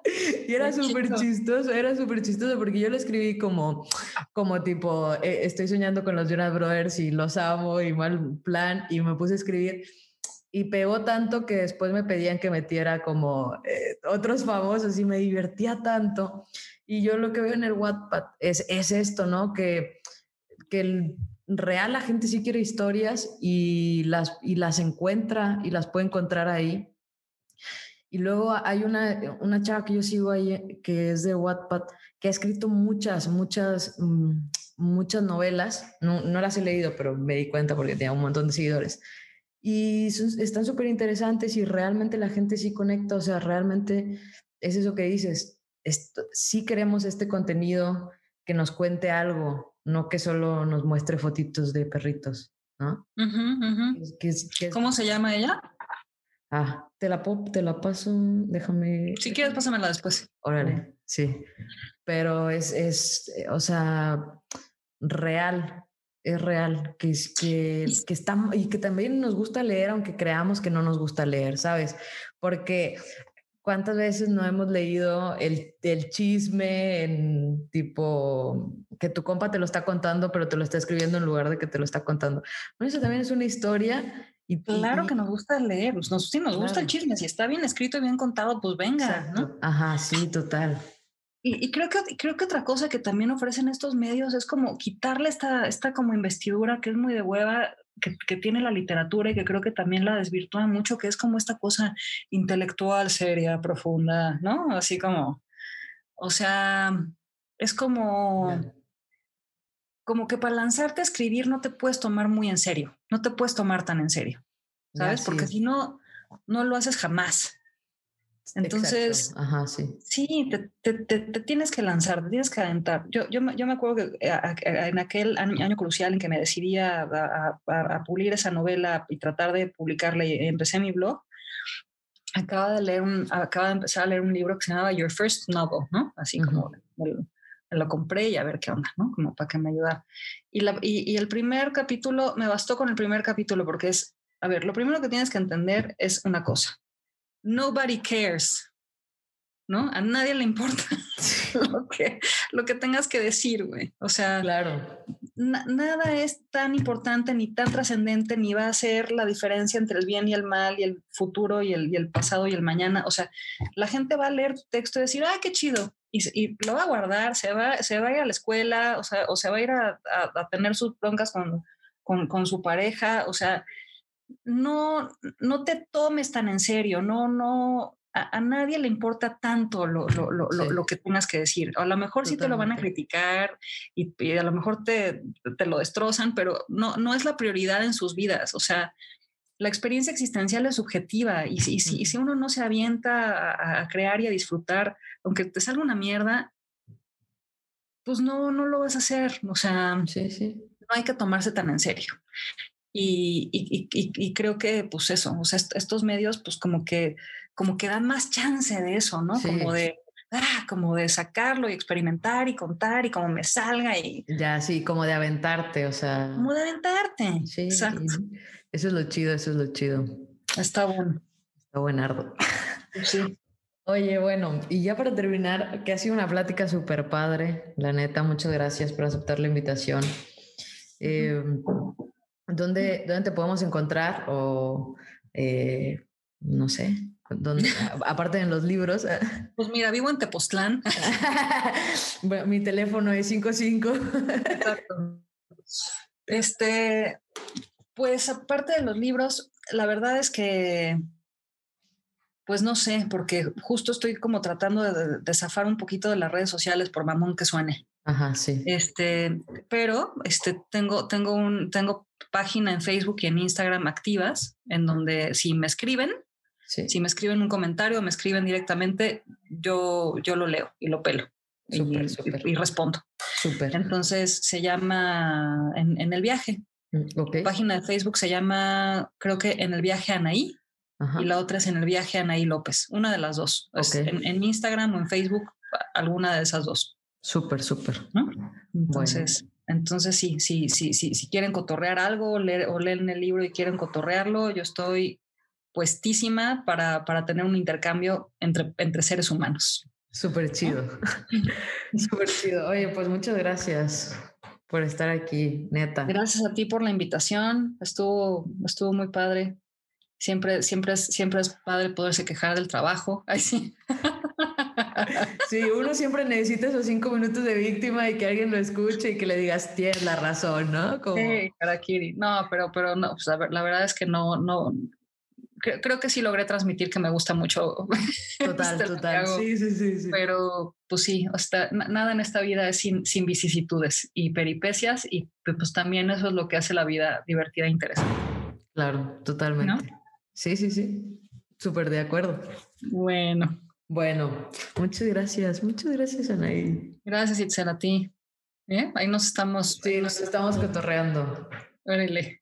Y era súper chistoso, era súper chistoso porque yo lo escribí como, como tipo, eh, estoy soñando con los Jonas Brothers y los amo y mal plan, y me puse a escribir. Y pegó tanto que después me pedían que metiera como eh, otros famosos y me divertía tanto. Y yo lo que veo en el Wattpad es, es esto, ¿no? Que, que el real la gente sí quiere historias y las, y las encuentra y las puede encontrar ahí. Y luego hay una, una chava que yo sigo ahí, que es de Wattpad, que ha escrito muchas, muchas, mm, muchas novelas. No, no las he leído, pero me di cuenta porque tenía un montón de seguidores. Y están súper interesantes y realmente la gente sí conecta, o sea, realmente es eso que dices, esto, sí queremos este contenido que nos cuente algo, no que solo nos muestre fotitos de perritos, ¿no? Uh -huh, uh -huh. ¿Qué es, qué es? ¿Cómo se llama ella? Ah, te la, te la paso, déjame. Si quieres, pásamela después. Órale, sí. Pero es, es, o sea, real, es real, que, que, que está, y que también nos gusta leer, aunque creamos que no nos gusta leer, ¿sabes? Porque ¿cuántas veces no hemos leído el, el, chisme en tipo que tu compa te lo está contando, pero te lo está escribiendo en lugar de que te lo está contando? Bueno, eso también es una historia. Y, claro y, que nos gusta leer, nos, sí, nos claro. gusta el chisme, si está bien escrito y bien contado, pues venga, Exacto. ¿no? Ajá, sí, total. Y, y, creo, que, creo que otra cosa que también ofrecen estos medios es como quitarle esta, esta como investidura que es muy de hueva, que, que, tiene la literatura y que creo que también la desvirtúa mucho, que es como esta cosa intelectual, seria, profunda, ¿no? Así como, o sea, es como, como que para lanzarte a escribir no te puedes tomar muy en serio, no te puedes tomar tan en serio, ¿sabes? Porque si no, no lo haces jamás. Entonces, Ajá, sí, sí te, te, te, te, tienes que lanzar, te tienes que aventar. Yo, yo, yo me acuerdo que en aquel año, año crucial en que me decidí a, a, pulir esa novela y tratar de publicarla y empecé mi blog, acaba de leer un, acaba de empezar a leer un libro que se llamaba Your First Novel, ¿no? Así como me, lo compré y a ver qué onda, ¿no? Como para que me ayudara. Y, la, y, y el primer capítulo, me bastó con el primer capítulo porque es, a ver, lo primero que tienes que entender es una cosa. Nobody cares ¿no? A nadie le importa lo que, lo que tengas que decir, güey. O sea, claro. nada es tan importante ni tan trascendente ni va a ser la diferencia entre el bien y el mal y el futuro y el, y el pasado y el mañana. O sea, la gente va a leer tu texto y decir, ah, qué chido. Y, y, lo va a guardar, se va, se va a ir a la escuela, o sea, o se va a ir a, a, tener sus broncas con, con, con su pareja. O sea, no, no te tomes tan en serio, no, no, a, nadie le importa tanto lo, lo, lo, lo, que tengas que decir. a lo mejor sí te lo van a criticar y, a lo mejor te, te, lo destrozan, pero no, no es la prioridad en sus vidas. O sea, la experiencia existencial es subjetiva y, si, si, uno no se avienta a, a, crear y a disfrutar, aunque te salga una mierda, pues no, no lo vas a hacer. O sea, sí, sí. no hay que tomarse tan en serio. Y, y, y, creo que, pues eso, o sea, estos medios, pues como que como que dan más chance de eso, ¿no? Como de, ah, como de sacarlo y experimentar y contar y como me salga y... Ya, sí, como de aventarte, o sea... Como de aventarte. Sí, exacto. Eso es lo chido, eso es lo chido. Está bueno. Está buenardo. Sí. Oye, bueno, y ya para terminar, que ha sido una plática súper padre, la neta, muchas gracias por aceptar la invitación. Eh, ¿dónde, ¿Dónde te podemos encontrar? O, eh, no sé, aparte en los libros. Pues mira, vivo en Tepoztlán. bueno, mi teléfono es 55. Exacto. Este, pues aparte de los libros, la verdad es que, pues no sé, porque justo estoy como tratando de, zafar un poquito de las redes sociales por mamón que suene. Ajá, sí. Este, pero este, tengo, tengo, un, tengo página en Facebook y en Instagram activas, en donde si me escriben, si me escriben un comentario o me escriben directamente, yo, yo lo leo y lo pelo. y, respondo. Súper. Entonces se llama en, el viaje. Mm, La página de Facebook se llama, creo que en el viaje Anaí. Y la otra es en el viaje Anaí López. Una de las dos. En, Instagram o en Facebook, alguna de esas dos. Súper, súper. Entonces, entonces sí, sí, sí, sí, si quieren cotorrear algo leer, o leen el libro y quieren cotorrearlo, yo estoy puestísima para, para tener un intercambio entre, entre seres humanos. Súper chido. Súper chido. Oye, pues muchas gracias por estar aquí, neta. Gracias a ti por la invitación. Estuvo, estuvo muy padre. Siempre, siempre, es, siempre es padre poderse quejar del trabajo. Ay, sí. Sí, uno siempre necesita esos cinco minutos de víctima y que alguien lo escuche y que le digas, tienes la razón, ¿no? Como... Sí, Karakiri. No, pero, pero no, pues, la, verdad es que no, no, creo, que sí logré transmitir que me gusta mucho. Total, total. Sí, sí, sí, Pero pues sí, hasta, nada en esta vida es sin, sin vicisitudes y peripecias y pues también eso es lo que hace la vida divertida e interesante. Claro, totalmente. Sí, sí, sí. Súper de acuerdo. Bueno. Bueno, muchas gracias, muchas gracias, Anaí. Gracias, Itzel, a ti. ¿Eh? Ahí nos estamos. Sí, nos estamos cotorreando. Órale.